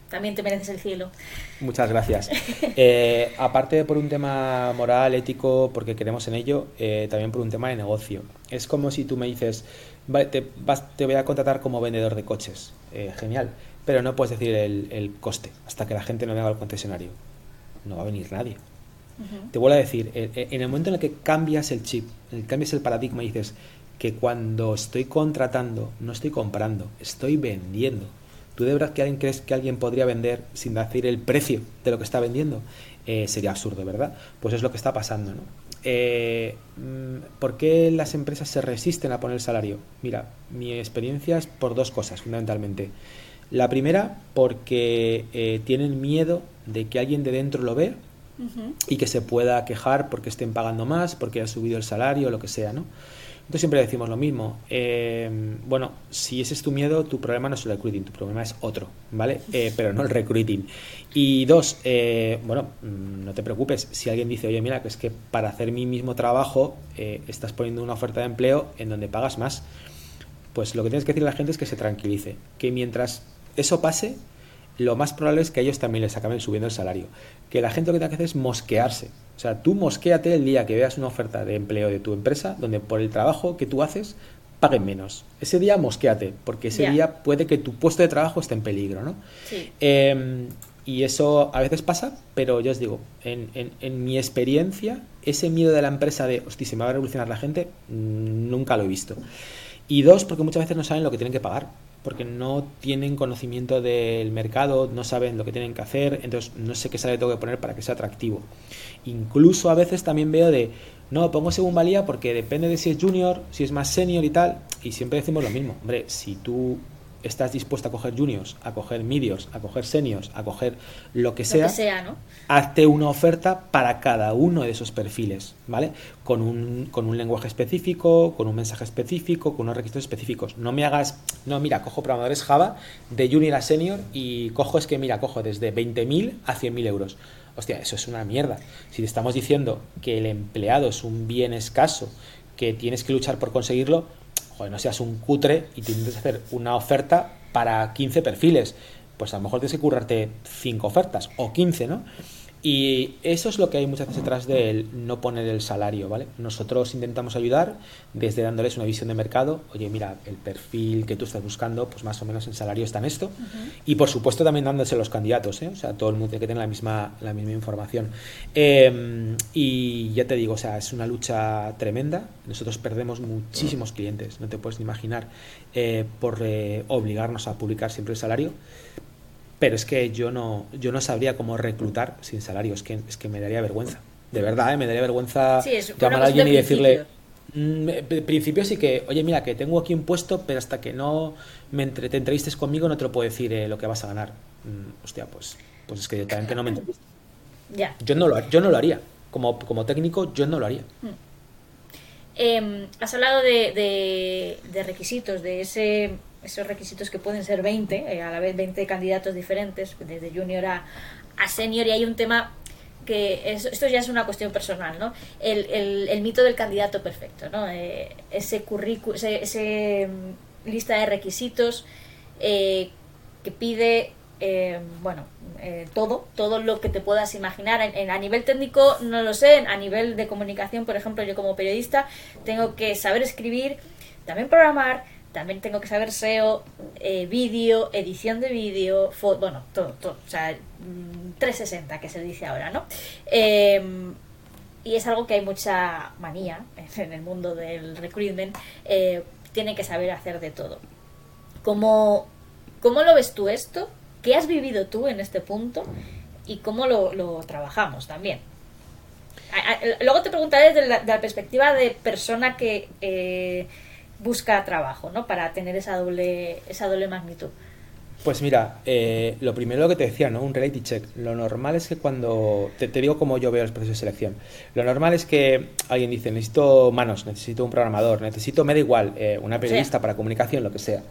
también te mereces el cielo. Muchas gracias. Eh, aparte por un tema moral, ético, porque queremos en ello, eh, también por un tema de negocio. Es como si tú me dices, te, te voy a contratar como vendedor de coches. Genial. Pero no puedes decir el, coste hasta que la gente no venga al concesionario. No va a venir nadie. Te vuelvo a decir, en el momento en el que cambias el chip, en el que cambias el paradigma y dices que cuando estoy contratando, no estoy comprando, estoy vendiendo ¿Tú de verdad que alguien crees que alguien podría vender sin decir el precio de lo que está vendiendo? Eh, sería absurdo, ¿verdad? Pues es lo que está pasando, ¿no? Eh, mm, ¿Por qué las empresas se resisten a poner salario? Mira, mi experiencia es por dos cosas, fundamentalmente. La primera, porque eh, tienen miedo de que alguien de dentro lo vea y que se pueda quejar porque estén pagando más, porque ha subido el salario, lo que sea, ¿no? Entonces siempre decimos lo mismo. Eh, bueno, si ese es tu miedo, tu problema no es el recruiting, tu problema es otro, ¿vale? Eh, pero no el recruiting. Y dos, eh, bueno, mm, no te preocupes. Si alguien dice, oye, mira, que es que para hacer mi mismo trabajo estás poniendo una oferta de empleo en donde pagas más, pues lo que tienes que decir a la gente es que se tranquilice. Que mientras eso pase, lo más probable es que ellos también les acaben subiendo el salario. Que la gente lo que tiene que hacer es mosquearse. O sea, tú mosquéate el día que veas una oferta de empleo de tu empresa donde por el trabajo que tú haces paguen menos. Ese día mosquéate, porque ese día puede que tu puesto de trabajo esté en peligro, ¿no? Sí. Em, y eso a veces pasa, pero yo os digo, en, en, mi experiencia, ese miedo de la empresa de, hostia, se me va a revolucionar la gente, mm, nunca lo he visto. Y dos, porque muchas veces no saben lo que tienen que pagar porque no tienen conocimiento del mercado, no saben lo que tienen que hacer, entonces no sé qué sale tengo que poner para que sea atractivo. Incluso a veces también veo de, no, pongo según valía porque depende de si es junior, si es más senior y tal, y siempre decimos lo mismo, hombre, si tú estás dispuesto a coger juniors, a coger medios, a coger seniors, a coger lo que sea, hazte una oferta para cada uno de esos perfiles, ¿vale? Con un, con un lenguaje específico, con un mensaje específico, con unos requisitos específicos. No me hagas, no, mira, cojo programadores Java de junior a senior y cojo, es que, mira, cojo desde 20.000 a 100.000 euros. Hostia, eso es una mierda. Si te estamos diciendo que el empleado es un bien escaso, que tienes que luchar por conseguirlo, joder, no seas un cutre y tienes que hacer una oferta para 15 perfiles. Pues a lo mejor tienes que currarte 5 ofertas o 15, ¿no? Y eso es lo que hay muchas veces detrás de no poner el salario, ¿vale? Nosotros intentamos ayudar desde dándoles una visión de mercado. Oye, mira, el perfil que tú estás buscando, pues más o menos en salario está en esto. Y por supuesto también dándose los candidatos, ¿eh? O sea, todo el mundo tiene que tener la misma, la misma información. Em, y ya te digo, o sea, es una lucha tremenda. Nosotros perdemos muchísimos clientes, no te puedes ni imaginar, eh, por eh, obligarnos a publicar siempre el salario pero es que yo no, yo no sabría cómo reclutar sin salario, es que, es que me daría vergüenza. De verdad, ¿eh? me daría vergüenza llamar a alguien y decirle... Mm, principio sí que, oye, mira, que tengo aquí un puesto, pero hasta que no me entre, te entrevistes conmigo no te lo puedo decir eh, lo que vas a ganar. Mm, hostia, pues, pues es que directamente no me entrevistas. Ya. Yo no lo, yo no lo haría. Como, como técnico, yo no lo haría. Mm. Em, has hablado de, de, requisitos, de ese esos requisitos que pueden ser 20, eh, a la vez 20 candidatos diferentes, desde junior a, a senior, y hay un tema que esto ya es una cuestión personal, ¿no? El, el, mito del candidato perfecto, ¿no? Eh, ese currículum, ese, mm, lista de requisitos eh, que pide, bueno, todo, todo lo que te puedas imaginar. En, a nivel técnico no lo sé, a nivel de comunicación, por ejemplo, yo como periodista tengo que saber escribir, también programar, también tengo que saber SEO, eh, vídeo, edición de vídeo, bueno, todo, todo, o sea, 360 mm, que se dice ahora, ¿no? Em, y es algo que hay mucha manía en el mundo del recruitment, eh, tiene que saber hacer de todo. ¿Cómo, ¿Cómo lo ves tú esto? ¿Qué has vivido tú en este punto? ¿Y cómo lo, lo trabajamos también? Luego te preguntaré desde la, la perspectiva de persona que... Busca trabajo, ¿no? Para tener esa doble, esa doble magnitud. Pues mira, eh, lo primero que te decía, ¿no? Un reality check. Lo normal es que cuando. Te, digo cómo yo veo el proceso de selección. Lo normal es que alguien dice: necesito manos, necesito un programador, necesito, me da igual, eh, una periodista para comunicación, lo que sea.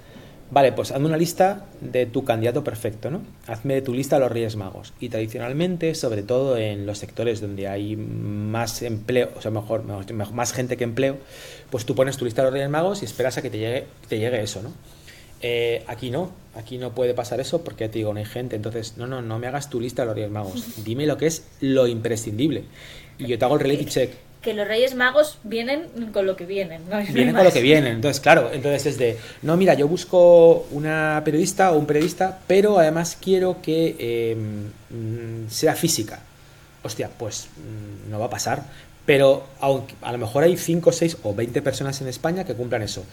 Vale, pues hazme una lista de tu candidato perfecto, ¿no? Hazme de tu lista los Reyes Magos. Y tradicionalmente, sobre todo en los sectores donde hay más empleo, o sea, mejor, más gente que empleo, pues tú pones tu lista de los Reyes Magos y esperas a que te llegue, te llegue eso, ¿no? Eh, aquí no, aquí no puede pasar eso porque te digo, no hay gente. Entonces, no, no, no me hagas tu lista de los Reyes Magos. Dime lo que es lo imprescindible. Y yo te hago el reality check que los Reyes Magos vienen con lo que vienen. vienen con lo que vienen. Entonces, claro, entonces es de, no, mira, yo busco una periodista o un periodista, pero además quiero que em, sea física. Hostia, pues mm, no va a pasar. Pero aunque, a lo mejor hay 5, 6 o 20 personas en España que cumplan eso.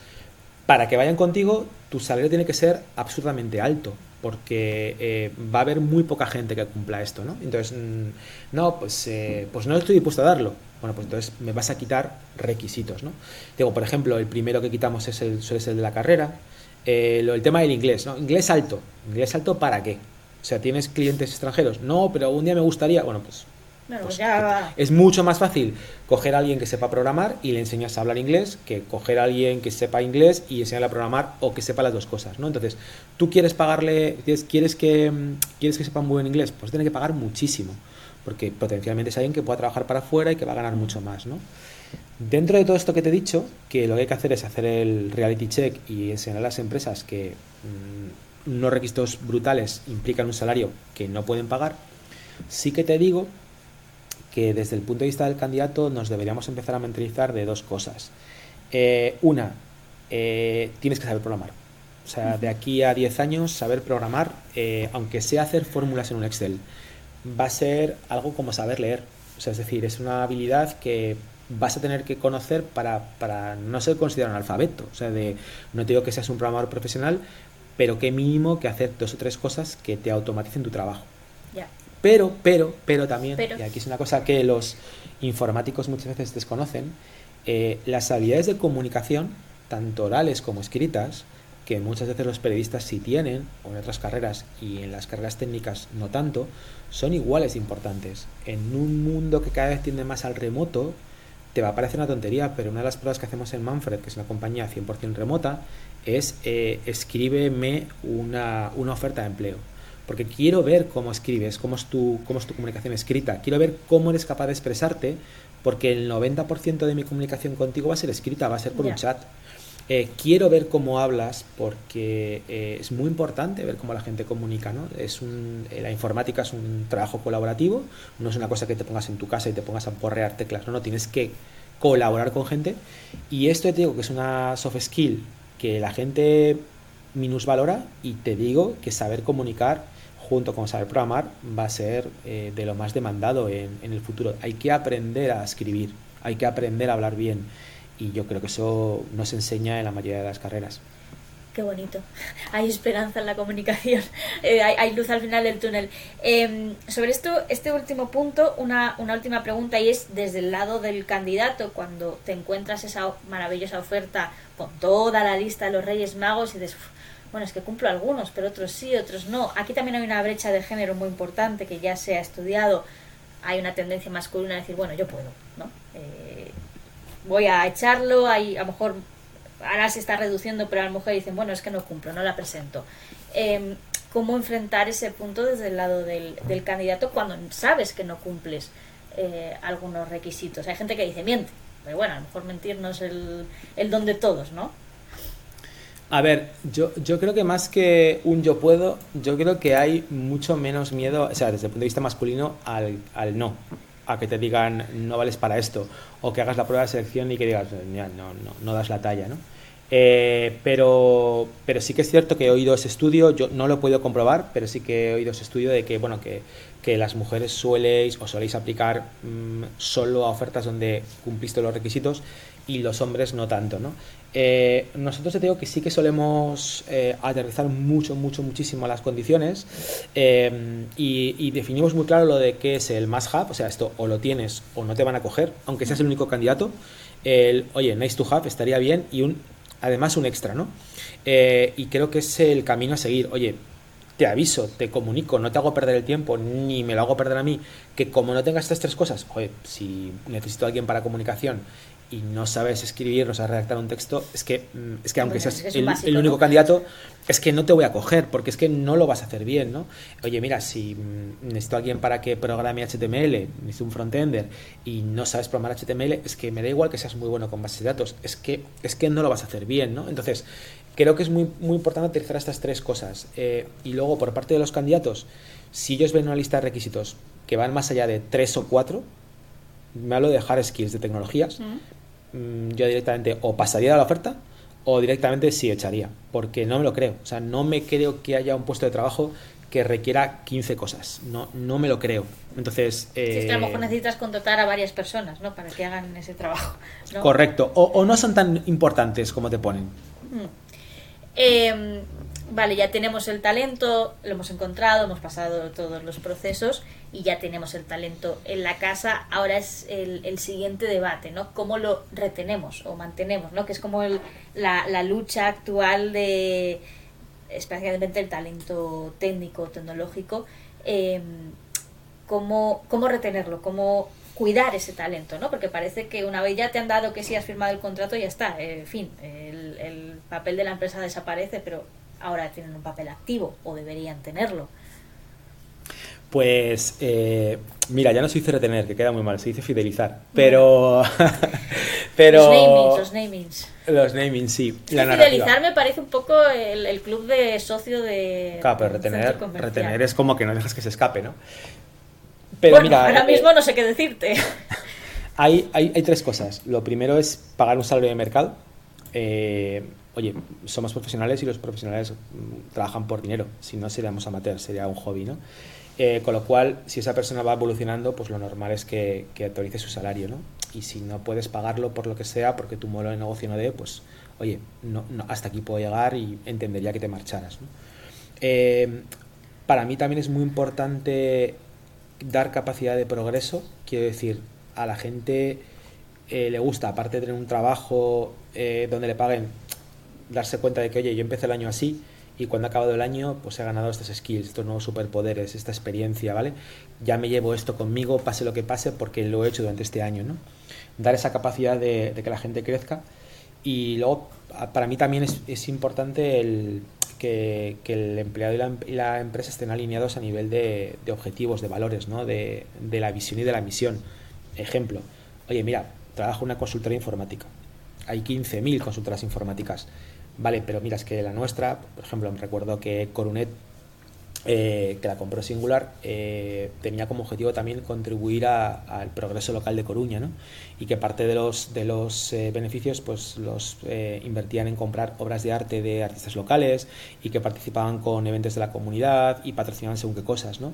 Para que vayan contigo, tu salario tiene que ser absurdamente alto porque eh, va a haber muy poca gente que cumpla esto, ¿no? Entonces, mm, no, pues, eh, pues no estoy dispuesto a darlo. Bueno, pues entonces me vas a quitar requisitos, ¿no? Digo, por ejemplo, el primero que quitamos es el, suele ser el de la carrera. Eh, el tema del inglés, ¿no? Inglés alto. ¿Inglés alto para qué? O sea, ¿tienes clientes extranjeros? No, pero un día me gustaría. Bueno, pues pues es mucho más fácil coger a alguien que sepa programar y le enseñas a hablar inglés que coger a alguien que sepa inglés y enseñarle a programar o que sepa las dos cosas, ¿no? Entonces, tú quieres pagarle, quieres, que quieres que sepa muy buen inglés, pues tiene que pagar muchísimo, porque potencialmente es alguien que pueda trabajar para afuera y que va a ganar mucho más, ¿no? Dentro de todo esto que te he dicho, que lo que hay que hacer es hacer el reality check y enseñar a las empresas que mm, unos requisitos brutales implican un salario que no pueden pagar, sí que te digo que desde el punto de vista del candidato nos deberíamos empezar a mentalizar de dos cosas. Eh, una, eh, tienes que saber programar. O sea, de aquí a 10 años, saber programar, eh, aunque sea hacer fórmulas en un Excel, va a ser algo como saber leer. O sea, es decir, es una habilidad que vas a tener que conocer para, para no ser considerado un alfabeto. O sea, de, no te digo que seas un programador profesional, pero qué mínimo que hacer dos o tres cosas que te automaticen tu trabajo. Pero, pero, pero también, y aquí es una cosa que los informáticos muchas veces desconocen, eh, las habilidades de comunicación, tanto orales como escritas, que muchas veces los periodistas sí tienen, o en otras carreras, y en las carreras técnicas no tanto, son iguales importantes. En un mundo que cada vez tiende más al remoto, te va a parecer una tontería, pero una de las pruebas que hacemos en Manfred, que es una compañía 100% remota, es eh, escríbeme una, una oferta de empleo porque quiero ver cómo escribes, cómo es tu, cómo es tu comunicación escrita, quiero ver cómo eres capaz de expresarte, porque el 90% de mi comunicación contigo va a ser escrita, va a ser por un chat. Eh, quiero ver cómo hablas porque eh, es muy importante ver cómo la gente comunica. ¿no? Es un, la informática es un trabajo colaborativo, no es una cosa que te pongas en tu casa y te pongas a porrear teclas, no, no, tienes que colaborar con gente. Y esto te digo que es una soft skill que la gente minusvalora y te digo que saber comunicar junto con saber programar va a ser eh, de lo más demandado en, en el futuro. Hay que aprender a escribir, hay que aprender a hablar bien y yo creo que eso no se enseña en la mayoría de las carreras. Qué bonito. Hay esperanza en la comunicación. Eh, hay, luz al final del túnel. Em, sobre esto, este último punto, una, una, última pregunta y es desde el lado del candidato, cuando te encuentras esa maravillosa oferta con toda la lista de los Reyes Magos y dices, bueno, es que cumplo algunos, pero otros sí, otros no. Aquí también hay una brecha de género muy importante que ya se ha estudiado. Hay una tendencia masculina a decir, bueno, yo puedo, ¿no? Eh, voy a echarlo, hay, a lo mejor ahora se está reduciendo, pero a la mujer dicen, bueno, es que no cumplo, no la presento. Em, ¿Cómo enfrentar ese punto desde el lado del, candidato cuando sabes que no cumples eh, algunos requisitos? Hay gente que dice, miente, pero bueno, a lo mejor mentir no es el, el don de todos, ¿no? A ver, yo, yo creo que más que un yo puedo, yo creo que hay mucho menos miedo, o sea, desde el punto de vista masculino, al, al no a que te digan no vales para esto o que hagas la prueba de selección y que digas no, no, no das la talla, ¿no? Eh, pero, pero sí que es cierto que he oído ese estudio, yo no lo he podido comprobar, pero sí que he oído ese estudio de que, bueno, que, que las mujeres sueléis o soléis aplicar mm, solo a ofertas donde cumpliste los requisitos y los hombres no tanto, ¿no? Eh, nosotros te digo que sí que solemos eh, aterrizar mucho, mucho, muchísimo las condiciones y, y, definimos muy claro lo de qué es el más have, o sea, esto o lo tienes o no te van a coger, aunque seas el único candidato. El, oye, nice to have estaría bien y un además un extra, ¿no? Eh, y creo que es el camino a seguir. Oye, te aviso, te comunico, no te hago perder el tiempo, ni me lo hago perder a mí, que como no tengas estas tres cosas, oye, si necesito a alguien para comunicación y no sabes escribir, no sabes redactar un texto, es que, mm, es que aunque seas el, único candidato, es que no te voy a coger, porque es que no lo vas a hacer bien, ¿no? Oye, mira, si mm, necesito a alguien para que programe HTML, necesito un frontender y no sabes programar HTML, es que me da igual que seas muy bueno con bases de datos, es que, es que no lo vas a hacer bien, ¿no? Entonces, creo que es muy, muy importante utilizar estas tres cosas. Eh, y luego, por parte de los candidatos, si ellos ven una lista de requisitos que van más allá de tres o cuatro, me hablo de hard skills, de tecnologías, Mm, yo directamente o pasaría a la oferta o directamente sí echaría, porque no me lo creo. O sea, no me creo que haya un puesto de trabajo que requiera 15 cosas. No, no me lo creo. Entonces. Eh, a lo mejor necesitas contratar a varias personas, ¿no? Para que hagan ese trabajo. Correcto. O, no son tan importantes como te ponen. Mm. Vale, ya tenemos el talento, lo hemos encontrado, hemos pasado todos los procesos y ya tenemos el talento en la casa. Ahora es el, siguiente debate, ¿no? ¿Cómo lo retenemos o mantenemos, ¿no? Que es como la, lucha actual de especialmente el talento técnico, tecnológico. Em, cómo, cómo retenerlo, cómo cuidar ese talento, ¿no? Porque parece que una vez ya te han dado que sí has firmado el contrato, ya está. en fin, el, el papel de la empresa desaparece, pero ahora tienen un papel activo o deberían tenerlo. Pues eh, mira, ya no se dice retener, que queda muy mal, se dice fidelizar. Pero. pero los namings, los namings. Los namings, sí. La fidelizar me parece un poco el, club de socio de. Claro, pero retener, retener es como que no dejas que se escape, ¿no? Pero mira. Ahora eh, mismo no sé qué decirte. Hay, hay, hay, tres cosas. Lo primero es pagar un salario de mercado. Eh, oye, somos profesionales y los profesionales mm, trabajan por dinero, si no seríamos amateurs, sería un hobby, ¿no? Eh, con lo cual, si esa persona va evolucionando, pues lo normal es que, que autorice su salario, ¿no? Y si no puedes pagarlo por lo que sea, porque tu modelo de negocio no dé, pues, oye, no, hasta aquí puedo llegar y entendería que te marcharas. Eh, para mí también es muy importante dar capacidad de progreso, quiero decir, a la gente eh, le gusta, aparte de tener un trabajo donde le paguen darse cuenta de que, oye, yo empecé el año así y cuando ha acabado el año, pues he ganado estos skills, estos nuevos superpoderes, esta experiencia, ¿vale? Ya me llevo esto conmigo, pase lo que pase, porque lo he hecho durante este año, ¿no? Dar esa capacidad de, que la gente crezca. Y luego, para mí también es, importante el, que, el empleado y la, empresa estén alineados a nivel de, objetivos, de valores, ¿no? De, de la visión y de la misión. Ejemplo, oye, mira, trabajo en una consultoría informática hay 15.000 consultoras informáticas. Vale, pero mira, es que la nuestra, por ejemplo, me recuerdo que Corunet eh, que la compró Singular, eh, tenía como objetivo también contribuir al progreso local de Coruña, ¿no? Y que parte de los, de los eh, beneficios pues los invertían en comprar obras de arte de artistas locales y que participaban con eventos de la comunidad y patrocinaban según qué cosas, ¿no?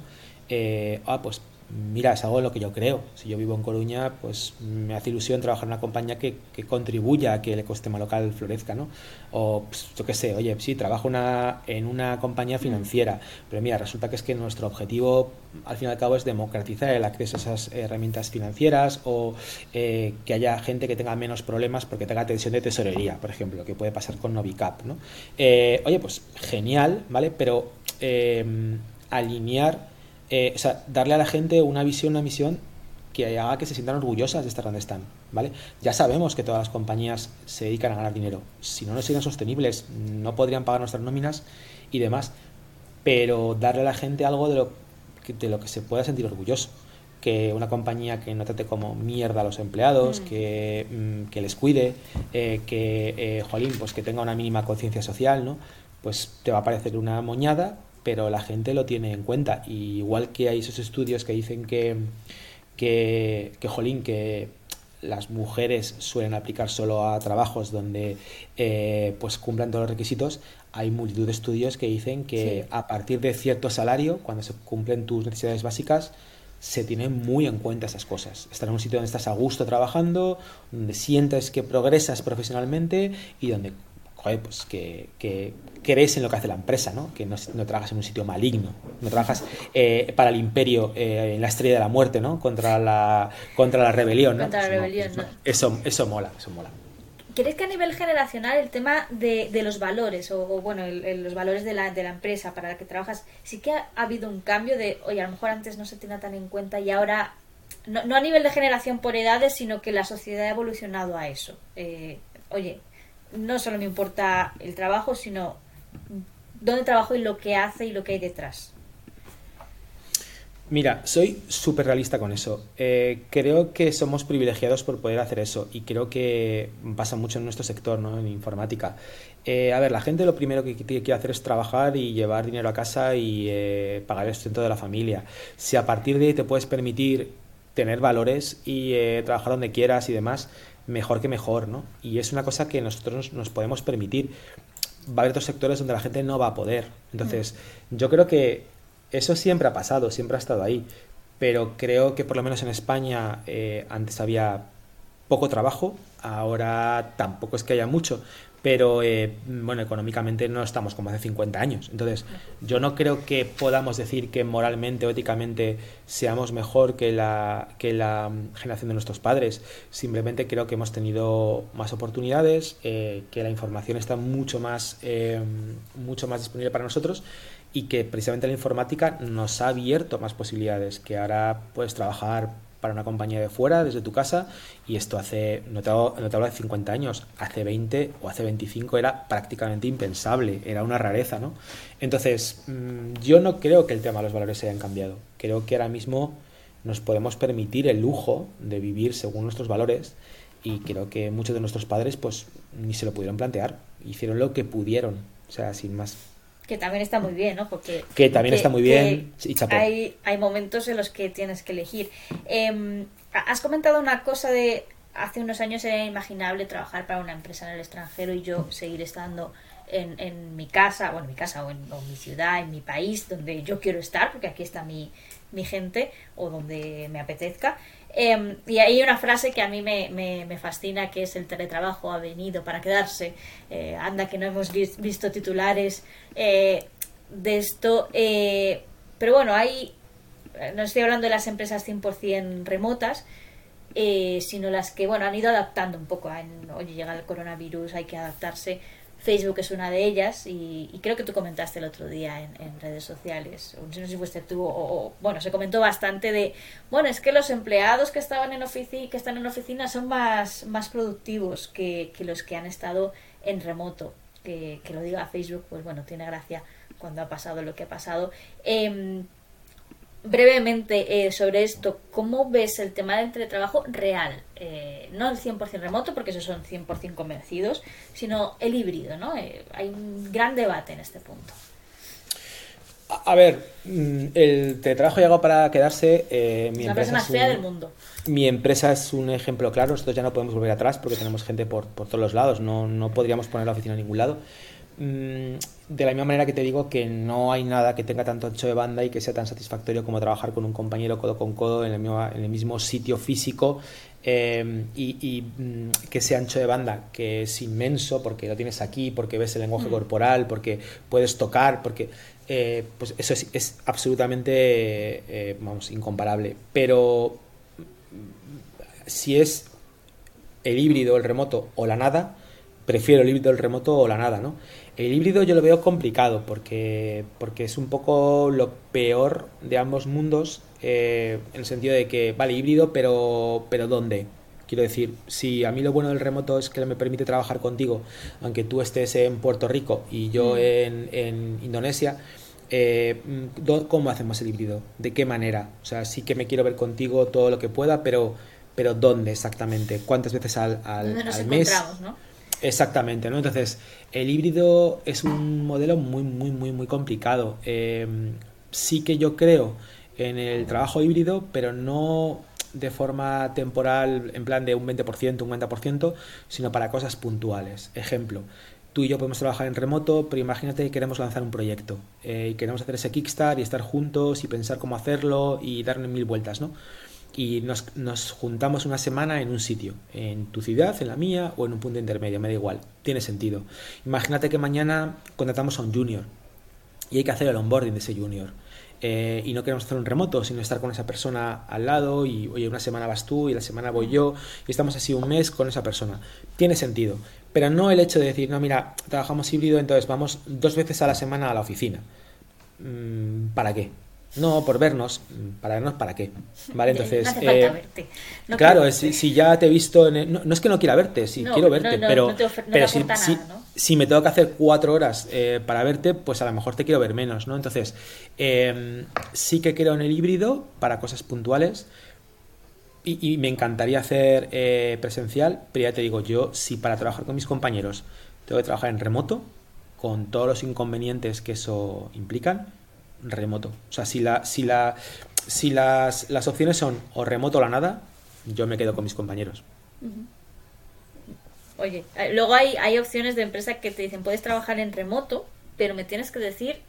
ah, pues mira, es algo en lo que yo creo. Si yo vivo en Coruña, pues me hace ilusión trabajar en una compañía que, que contribuya a que el ecosistema local florezca, ¿no? O pues, yo qué sé, oye, sí, trabajo una, en una compañía mm. financiera, pero mira, resulta que es que nuestro objetivo, al fin y al cabo, es democratizar el acceso a esas herramientas financieras o eh, que haya gente que tenga menos problemas porque tenga tensión de tesorería, por ejemplo, que puede pasar con Novicap, ¿no? Eh, oye, pues genial, ¿vale? Pero eh, alinear eh, o sea, darle a la gente una visión, una misión que haga que se sientan orgullosas de estar donde están, ¿vale? Ya sabemos que todas las compañías se dedican a ganar dinero. Si no, no serían sostenibles, no podrían pagar nuestras nóminas y demás. Pero darle a la gente algo de lo que, de lo que se pueda sentir orgulloso. Que una compañía que no trate como mierda a los empleados, mm. que, mm, que, les cuide, eh, que, eh, jolín, pues que tenga una mínima conciencia social, ¿no? Pues te va a parecer una moñada, pero la gente lo tiene en cuenta. Y igual que hay esos estudios que dicen que, que, que jolín, que las mujeres suelen aplicar solo a trabajos donde eh, pues cumplan todos los requisitos, hay multitud de estudios que dicen que a partir de cierto salario, cuando se cumplen tus necesidades básicas, se tienen muy en cuenta esas cosas. Estar en un sitio donde estás a gusto trabajando, donde sientes que progresas profesionalmente y donde joder, pues que, que, crees en lo que hace la empresa, ¿no? Que no, trabajas en un sitio maligno, no trabajas eh, para el imperio eh, en la estrella de la muerte, ¿no? Contra la, contra la rebelión, ¿no? Contra la rebelión, ¿no? Eso, eso mola, eso mola. ¿Crees que a nivel generacional el tema de, de los valores, o, bueno, los valores de la, de la empresa para la que trabajas, sí que ha, habido un cambio de, oye, a lo mejor antes no se tenía tan en cuenta y ahora, no, no a nivel de generación por edades, sino que la sociedad ha evolucionado a eso? Eh, oye, no solo me importa el trabajo, sino dónde trabajo y lo que hace y lo que hay detrás. Mira, soy súper realista con eso. Eh, creo que somos privilegiados por poder hacer eso y creo que pasa mucho en nuestro sector, ¿no? en informática. Eh, a ver, la gente lo primero que quiere hacer es trabajar y llevar dinero a casa y eh, pagar el sustento de la familia. Si a partir de ahí te puedes permitir tener valores y trabajar donde quieras y demás, mejor que mejor, ¿no? Y es una cosa que nosotros nos podemos permitir. Va a haber otros sectores donde la gente no va a poder. Entonces, mm. yo creo que eso siempre ha pasado, siempre ha estado ahí. Pero creo que por lo menos en España eh, antes había poco trabajo, ahora tampoco es que haya mucho, pero eh, bueno, económicamente no estamos como hace 50 años. Entonces, yo no creo que podamos decir que moralmente o éticamente seamos mejor que la, que la generación de nuestros padres. Simplemente creo que hemos tenido más oportunidades, eh, que la información está mucho más, eh, mucho más disponible para nosotros y que precisamente la informática nos ha abierto más posibilidades, que ahora puedes trabajar para una compañía de fuera, desde tu casa, y esto hace, no te, hablo, de 50 años, hace 20 o hace 25 era prácticamente impensable, era una rareza, ¿no? Entonces, mm, yo no creo que el tema de los valores se hayan cambiado, creo que ahora mismo nos podemos permitir el lujo de vivir según nuestros valores y creo que muchos de nuestros padres pues ni se lo pudieron plantear, hicieron lo que pudieron, o sea, sin más. Que también está muy bien, ¿no? Porque que también está muy bien. hay, hay momentos en los que tienes que elegir. Em, has comentado una cosa de hace unos años era inimaginable trabajar para una empresa en el extranjero y yo seguir estando en, en mi casa, bueno, en mi casa o en, mi ciudad, en mi país, donde yo quiero estar, porque aquí está mi, mi gente o donde me apetezca. Em, y hay una frase que a mí me, me, fascina, que es el teletrabajo ha venido para quedarse. Eh, anda que no hemos visto titulares eh, de esto. Eh, pero bueno, hay, no estoy hablando de las empresas 100% remotas, sino las que bueno han ido adaptando un poco. oye, llega el coronavirus, hay que adaptarse. Facebook es una de ellas y, creo que tú comentaste el otro día en, redes sociales, no sé si fuiste tú, o, bueno, se comentó bastante de, bueno, es que los empleados que estaban en oficina, que están en oficina son más, más productivos que, los que han estado en remoto. Que, lo diga Facebook, pues bueno, tiene gracia cuando ha pasado lo que ha pasado. Em, brevemente eh, sobre esto, ¿cómo ves el tema del teletrabajo real? Eh, no el 100% remoto, porque esos son 100% convencidos, sino el híbrido, ¿no? Eh, hay un gran debate en este punto. A ver, mm, el teletrabajo llegado para quedarse. Eh, mi la empresa más fea del mundo. Mi empresa es un ejemplo claro. Nosotros ya no podemos volver atrás porque tenemos gente por, por todos los lados. No, no podríamos poner la oficina en ningún lado. Mm, de la misma manera que te digo que no hay nada que tenga tanto ancho de banda y que sea tan satisfactorio como trabajar con un compañero codo con codo en el mismo, en el mismo sitio físico eh, y, mm, que sea ancho de banda, que es inmenso porque lo tienes aquí, porque ves el lenguaje mm. corporal, porque puedes tocar, porque eh, pues eso es, absolutamente eh, vamos, incomparable. Pero si es el híbrido, el remoto o la nada, prefiero el híbrido, el remoto o la nada, ¿no? El híbrido yo lo veo complicado porque, porque es un poco lo peor de ambos mundos eh, en el sentido de que, vale, híbrido, pero, pero ¿dónde? Quiero decir, si a mí lo bueno del remoto es que me permite trabajar contigo, aunque tú estés en Puerto Rico y yo mm. en, Indonesia, eh, ¿cómo hacemos el híbrido? ¿De qué manera? O sea, sí que me quiero ver contigo todo lo que pueda, pero, pero ¿dónde exactamente? ¿Cuántas veces al, al, al mes? ¿no? Exactamente, ¿no? Entonces, el híbrido es un modelo muy, muy, muy, muy complicado. Em, sí que yo creo en el trabajo híbrido, pero no de forma temporal, en plan de un 20%, un 90%, sino para cosas puntuales. Ejemplo, tú y yo podemos trabajar en remoto, pero imagínate que queremos lanzar un proyecto eh, y queremos hacer ese Kickstart y estar juntos y pensar cómo hacerlo y darle mil vueltas, ¿no? Y nos, nos, juntamos una semana en un sitio, en tu ciudad, en la mía o en un punto intermedio, me da igual, tiene sentido. Imagínate que mañana contratamos a un junior y hay que hacer el onboarding de ese junior. Eh, y no queremos hacer un remoto, sino estar con esa persona al lado y, oye, una semana vas tú y la semana voy yo y estamos así un mes con esa persona. Tiene sentido, pero no el hecho de decir, no, mira, trabajamos híbrido, entonces vamos dos veces a la semana a la oficina. Mm, ¿Para qué? No, por vernos. ¿Para vernos para qué? Vale, entonces. No hace falta eh, verte. claro, Si, ya te he visto. no, es que no quiera verte, sí quiero verte, pero, pero si, si, me tengo que hacer cuatro horas eh, para verte, pues a lo mejor te quiero ver menos, ¿no? Entonces, em, sí que creo en el híbrido para cosas puntuales. Y, me encantaría hacer eh, presencial, pero ya te digo, yo, si para trabajar con mis compañeros tengo que trabajar en remoto, con todos los inconvenientes que eso implican, remoto. O sea, si, la, si, la, si las, las opciones son o remoto o la nada, yo me quedo con mis compañeros. Oye, eh, luego hay, hay opciones de empresa que te dicen puedes trabajar en remoto, pero me tienes que decir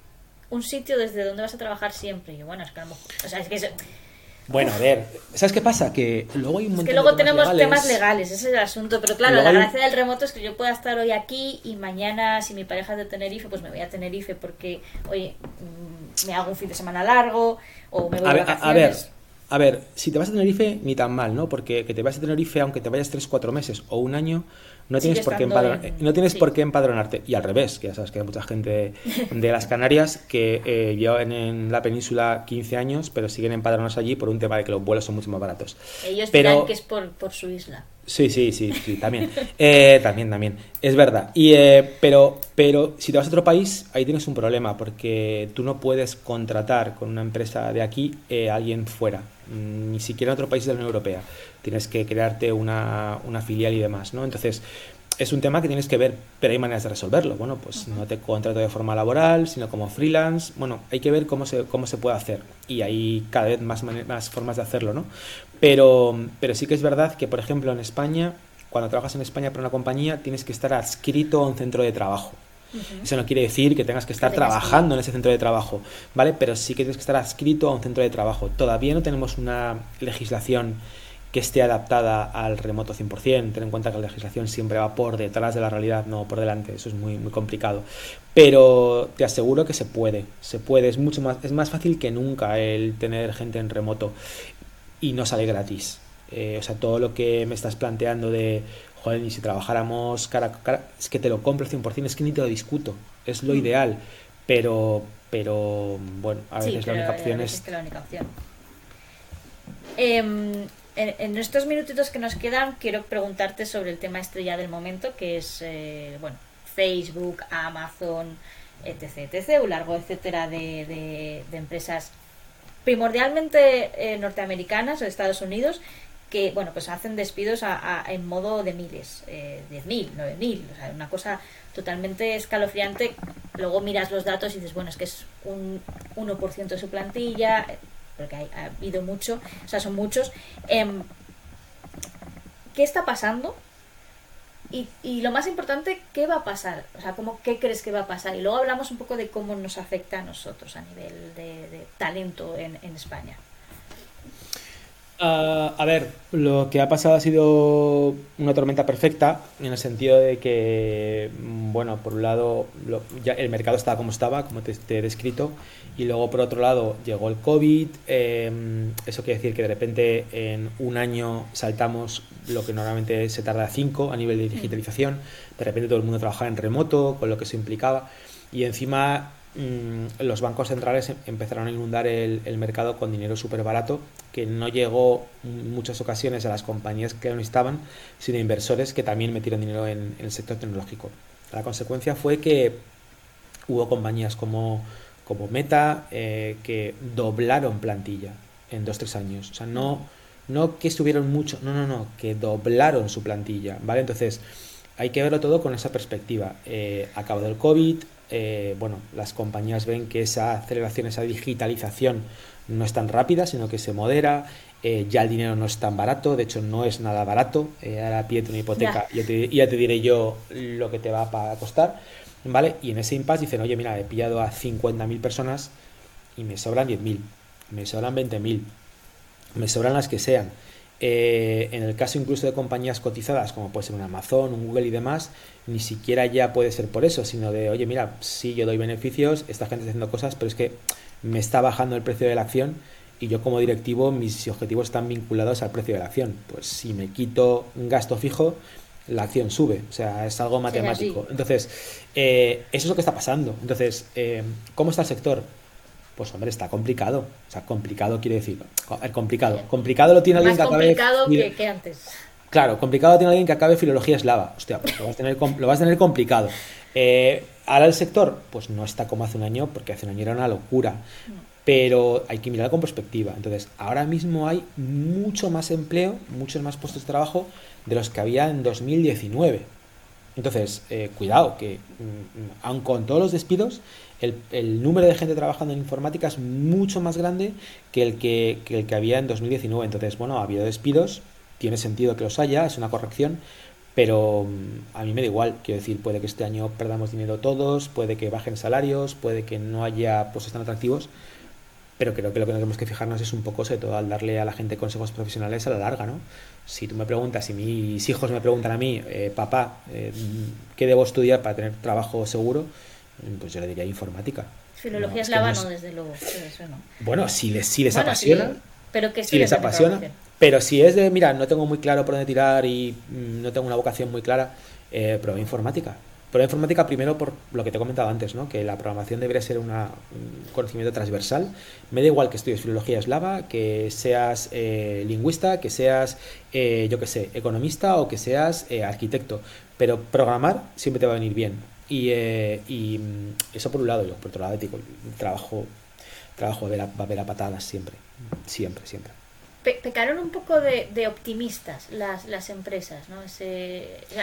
un sitio desde donde vas a trabajar siempre. Y bueno, es que a lo mejor, o sea, es que bueno, a ver, ¿sabes qué pasa? Que luego hay un montón Es que luego tenemos temas legales, ese es el asunto. Pero claro, la gracia del remoto es que yo pueda estar hoy aquí y mañana, si mi pareja es de Tenerife, pues me voy a Tenerife porque, oye, mm, me hago un fin de semana largo o me voy a, ver, a ver, a ver, si te vas a Tenerife, ni tan mal, ¿no? Porque que te vas a Tenerife, aunque te vayas 3-4 meses o un año, no tienes, por qué, no tienes por qué empadronarte. Y al revés, que ya sabes que hay mucha gente de, las Canarias que eh, llevan en la península 15 años, pero siguen empadronados allí por un tema de que los vuelos son mucho más baratos. Ellos pero... dirán que es por, por su isla. Sí, sí, sí, sí, también. Eh, también, también. Es verdad. Y, eh, pero, pero si te vas a otro país, ahí tienes un problema, porque tú no puedes contratar con una empresa de aquí a alguien fuera, ni siquiera en otro país de la Unión Europea tienes que crearte una, una filial y demás, ¿no? Entonces, es un tema que tienes que ver, pero hay maneras de resolverlo. Bueno, pues no te contrato de forma laboral, sino como freelance. Bueno, hay que ver cómo se, cómo se puede hacer. Y hay cada vez más, más formas de hacerlo, ¿no? Pero, pero sí que es verdad que, por ejemplo, en España, cuando trabajas en España para una compañía, tienes que estar adscrito a un centro de trabajo. Eso no quiere decir que tengas que estar trabajando en ese centro de trabajo, ¿vale? Pero sí que tienes que estar adscrito a un centro de trabajo. Todavía no tenemos una legislación que esté adaptada al remoto 100%. Ten en cuenta que la legislación siempre va por detrás de la realidad, no por delante. Eso es muy, muy complicado. Pero te aseguro que se puede. Se puede. Es mucho más, es más fácil que nunca el tener gente en remoto y no sale gratis. Eh, o sea, todo lo que me estás planteando de, joder, y si trabajáramos cara a cara, es que te lo compro 100%, es que ni te lo discuto. Es lo mm. ideal. Pero, pero bueno, a veces la única opción es... la única opción. Eh, en, estos minutitos que nos quedan, quiero preguntarte sobre el tema estrella del momento, que es eh, bueno, Facebook, Amazon, etc, etc, un largo etcétera de, empresas primordialmente eh, norteamericanas o de Estados Unidos, que bueno pues hacen despidos en modo de miles, eh, 10.000, 9.000, o sea, una cosa totalmente escalofriante. Luego miras los datos y dices, bueno, es que es un 1% de su plantilla, porque ha habido mucho, o sea, son muchos. Em, ¿Qué está pasando? Y, lo más importante, ¿qué va a pasar? O sea, ¿cómo, ¿qué crees que va a pasar? Y luego hablamos un poco de cómo nos afecta a nosotros a nivel de, talento en, en España. Ah, a ver, lo que ha pasado ha sido una tormenta perfecta en el sentido de que, mm, bueno, por un lado ya el mercado estaba como estaba, como te, he descrito, y luego por otro lado llegó el COVID, em, eso quiere decir que de repente en un año saltamos lo que normalmente se tarda cinco a nivel de digitalización, de repente todo el mundo trabajaba en remoto, con lo que eso implicaba, y encima Mm, los bancos centrales em, empezaron a inundar el, mercado con dinero súper barato que no llegó en muchas ocasiones a las compañías que lo necesitaban, sino inversores que también metieron dinero en, el sector tecnológico. La consecuencia fue que hubo compañías como, como Meta eh, que doblaron plantilla en dos tres años. O sea, no, no que estuvieron mucho, no, no, no, que doblaron su plantilla. ¿vale? Entonces, hay que verlo todo con esa perspectiva. Eh, acabado el COVID, eh, bueno, las compañías ven que esa aceleración, esa digitalización no es tan rápida, sino que se modera, eh, ya el dinero no es tan barato, de hecho no es nada barato, eh, ahora pide una hipoteca y ya te, diré yo lo que te va a costar, ¿vale? Y en ese impasse dicen, oye, mira, he pillado a 50.000 personas y me sobran 10.000, me sobran 20.000, me sobran las que sean. Eh, en el caso incluso de compañías cotizadas, como puede ser un Amazon, un Google y demás, ni siquiera ya puede ser por eso, sino de, oye, mira, sí, yo doy beneficios, esta gente está haciendo cosas, pero es que me está bajando el precio de la acción y yo como directivo mis objetivos están vinculados al precio de la acción. Pues si me quito un gasto fijo, la acción sube, o sea, es algo matemático. Entonces, eh, eso es lo que está pasando. Entonces, eh, ¿cómo está el sector? Pues hombre, está complicado. O sea, complicado quiere decir. Complicado. Complicado lo tiene alguien que acabe. complicado que, antes. Claro, complicado tiene alguien que acabe filología eslava. Hostia, pues lo vas a tener, lo vas a tener complicado. Eh, ahora el sector, pues no está como hace un año, porque hace un año era una locura. Pero hay que mirarlo con perspectiva. Entonces, ahora mismo hay mucho más empleo, muchos más puestos de trabajo de los que había en 2019. Entonces, eh, cuidado, que mm, aun con todos los despidos, el, número de gente trabajando en informática es mucho más grande que el que, el que había en 2019. Entonces, bueno, ha habido despidos, tiene sentido que los haya, es una corrección, pero mm, a mí me da igual. Quiero decir, puede que este año perdamos dinero todos, puede que bajen salarios, puede que no haya puestos tan atractivos, pero creo que lo que tenemos que fijarnos es un poco, sobre todo, al darle a la gente consejos profesionales a la larga, ¿no? Si tú me preguntas, si mis hijos me preguntan a mí, eh, papá, eh, ¿qué debo estudiar para tener trabajo seguro? Pues yo le diría informática. Filología eslava no, desde luego. Bueno, si les, si les apasiona. pero que si les apasiona. Pero si es de, mira, no tengo muy claro por dónde tirar y mm, no tengo una vocación muy clara, eh, prueba informática. Prueba informática primero por lo que te he comentado antes, ¿no? que la programación debería ser una, un conocimiento transversal. Me da igual que estudies filología eslava, que seas eh, lingüista, que seas, eh, yo qué sé, economista o que seas eh, arquitecto. Pero programar siempre te va a venir bien. Y, eh, y, mm, eso por un lado, yo por otro lado digo, trabajo, trabajo va a haber a patadas siempre, siempre, siempre. pecaron un poco de, de optimistas las, las, empresas, ¿no?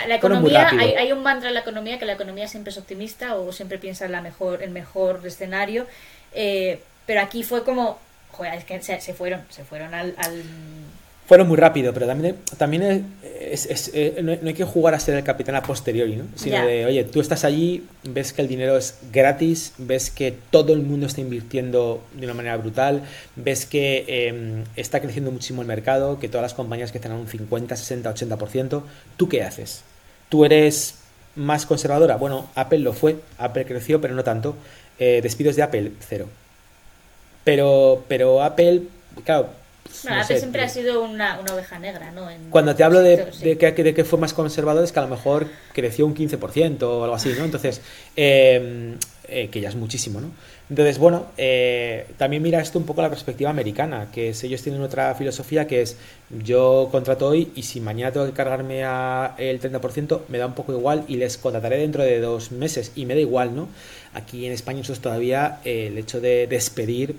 la, economía, hay, hay, un mantra en la economía que la economía siempre es optimista o siempre piensa en la mejor, el mejor escenario, eh, pero aquí fue como, joder, es que se, se fueron, se fueron al, al fueron muy rápido, pero también, también es, eh, no hay que jugar a ser el capitán a posteriori, ¿no? Sino de, oye, tú estás allí, ves que el dinero es gratis, ves que todo el mundo está invirtiendo de una manera brutal, ves que em, está creciendo muchísimo el mercado, que todas las compañías que tienen un 50, 60, 80%, ¿tú qué haces? ¿Tú eres más conservadora? Bueno, Apple lo fue, Apple creció, pero no tanto. Eh, despidos de Apple, cero. Pero, pero Apple, claro, bueno, siempre ha sido una, oveja negra, ¿no? Cuando te hablo de, que, de, que, fue más conservador es que a lo mejor creció un 15% o algo así, ¿no? Entonces, em, eh, que ya es muchísimo, ¿no? Entonces, bueno, eh, también mira esto un poco la perspectiva americana, que es, ellos tienen otra filosofía que es yo contrato hoy y si mañana tengo que cargarme a el 30% me da un poco igual y les contrataré dentro de dos meses y me da igual, ¿no? Aquí en España eso es todavía eh, el hecho de despedir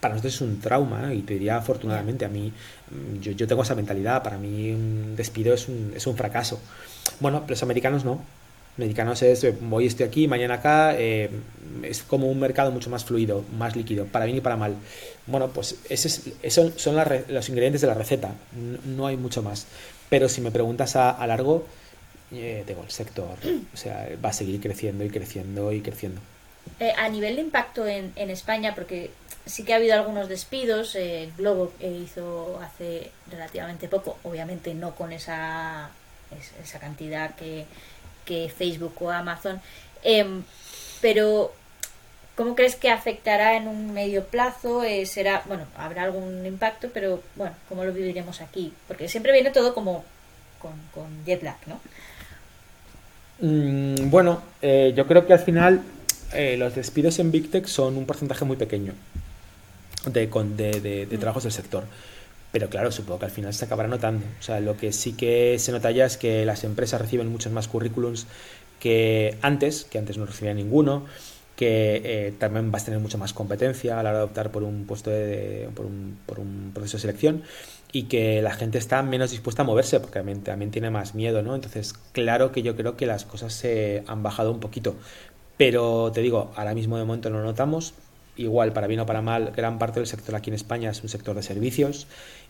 para nosotros es un trauma, y te diría afortunadamente, a mí, mm, yo, yo, tengo esa mentalidad, para mí un despido es un, es un fracaso. Bueno, los americanos no. Americanos es, hoy estoy aquí, mañana acá, eh, es como un mercado mucho más fluido, más líquido, para bien y para mal. Bueno, pues ese esos son los ingredientes de la receta, no, hay mucho más. Pero si me preguntas a, largo, eh, tengo el sector, o sea, va a seguir creciendo y creciendo y creciendo. Eh, a nivel de impacto en, en, España, porque sí que ha habido algunos despidos, eh, Globo hizo hace relativamente poco, obviamente no con esa, esa cantidad que, que Facebook o Amazon, em, pero ¿cómo crees que afectará en un medio plazo? Eh, será, bueno, habrá algún impacto, pero bueno, ¿cómo lo viviremos aquí? Porque siempre viene todo como con, jet lag, ¿no? Mm, bueno, eh, yo creo que al final eh, los despidos en Big Tech son un porcentaje muy pequeño de, de, mm. trabajos del sector. Pero claro, supongo que al final se acabará notando. O sea, lo que sí que se nota ya es que las empresas reciben muchos más currículums que antes, que antes no recibían ninguno, que eh, también vas a tener mucha más competencia a la hora de optar por un puesto de, por, un, por un proceso de selección y que la gente está menos dispuesta a moverse porque también, también tiene más miedo, ¿no? Entonces, claro que yo creo que las cosas se han bajado un poquito. Pero te digo, ahora mismo de momento no notamos. Igual, para bien o para mal, gran parte del sector aquí en España es un sector de servicios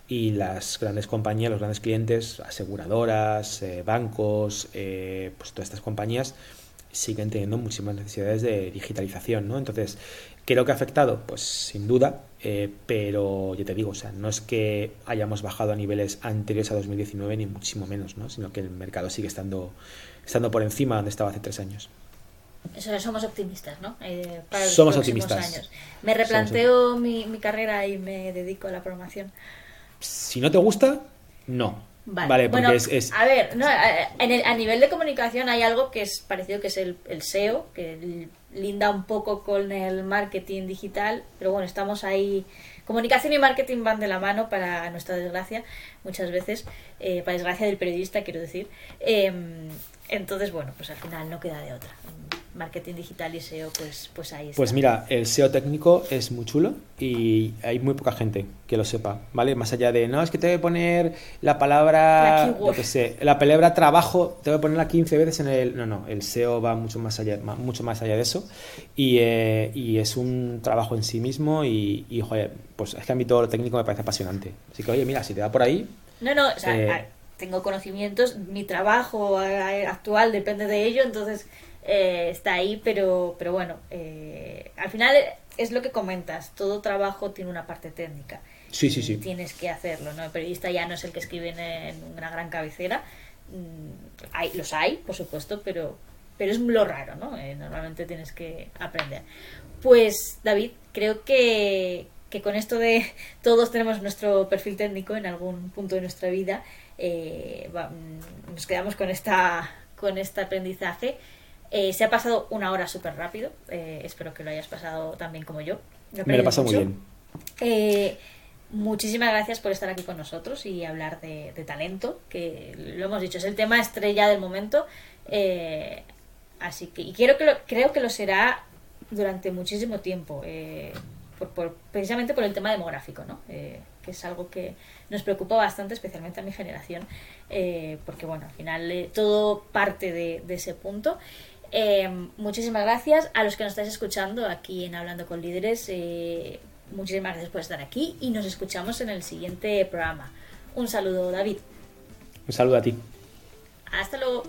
y las grandes compañías, los grandes clientes, aseguradoras, eh, bancos, eh, pues todas estas compañías siguen teniendo muchísimas necesidades de digitalización, ¿no? Entonces, ¿qué que ha afectado? Pues sin duda, eh, pero yo te digo, o sea, no es que hayamos bajado a niveles anteriores a 2019 ni muchísimo menos, ¿no? sino que el mercado sigue estando, estando por encima de donde estaba hace tres años. Eso, somos optimistas, ¿no? Eh, para los somos optimistas. Años. Me replanteo mi, mi, carrera y me dedico a la programación. Si no te gusta, no. Vale, porque es, A ver, no, a, nivel de comunicación hay algo que es parecido, que es el, el SEO, que linda un poco con el marketing digital, pero bueno, estamos ahí. Comunicación y marketing van de la mano para nuestra desgracia, muchas veces, eh, para desgracia del periodista, quiero decir. Em, entonces, bueno, pues al final no queda de otra marketing digital y SEO, pues, pues ahí está. Pues mira, el SEO técnico es muy chulo y hay muy poca gente que lo sepa, ¿vale? Más allá de, no, es que te voy a poner la palabra, la que sé, la palabra trabajo, te voy a ponerla 15 veces en el... No, no, el SEO va mucho más allá, mucho más allá de eso y, eh, y es un trabajo en sí mismo y, y, joder, pues es que a mí todo lo técnico me parece apasionante. Así que, oye, mira, si te da por ahí... No, no, o sea, eh, tengo conocimientos, mi trabajo eh, actual depende de ello, entonces eh, está ahí, pero, pero bueno, eh, al final es lo que comentas, todo trabajo tiene una parte técnica. Sí, sí, sí. Tienes que hacerlo, ¿no? El periodista ya no es el que escribe en, una gran cabecera. Mm, hay, los hay, por supuesto, pero, pero es lo raro, ¿no? Eh, normalmente tienes que aprender. Pues, David, creo que, que con esto de todos tenemos nuestro perfil técnico en algún punto de nuestra vida, mm, nos quedamos con esta con este aprendizaje eh, se ha pasado una hora súper rápido. Eh, espero que lo hayas pasado también como yo. Me lo he pasado muy bien. Eh, muchísimas gracias por estar aquí con nosotros y hablar de, talento, que lo hemos dicho, es el tema estrella del momento. así que, y quiero que lo, creo que lo será durante muchísimo tiempo, por, precisamente por el tema demográfico, ¿no? que es algo que nos preocupa bastante, especialmente a mi generación, porque bueno, al final todo parte de, de ese punto. Eh, muchísimas gracias a los que nos estáis escuchando aquí en Hablando con Líderes. Eh, muchísimas gracias por estar aquí y nos escuchamos en el siguiente programa. Un saludo, David. Un saludo a ti. Hasta luego.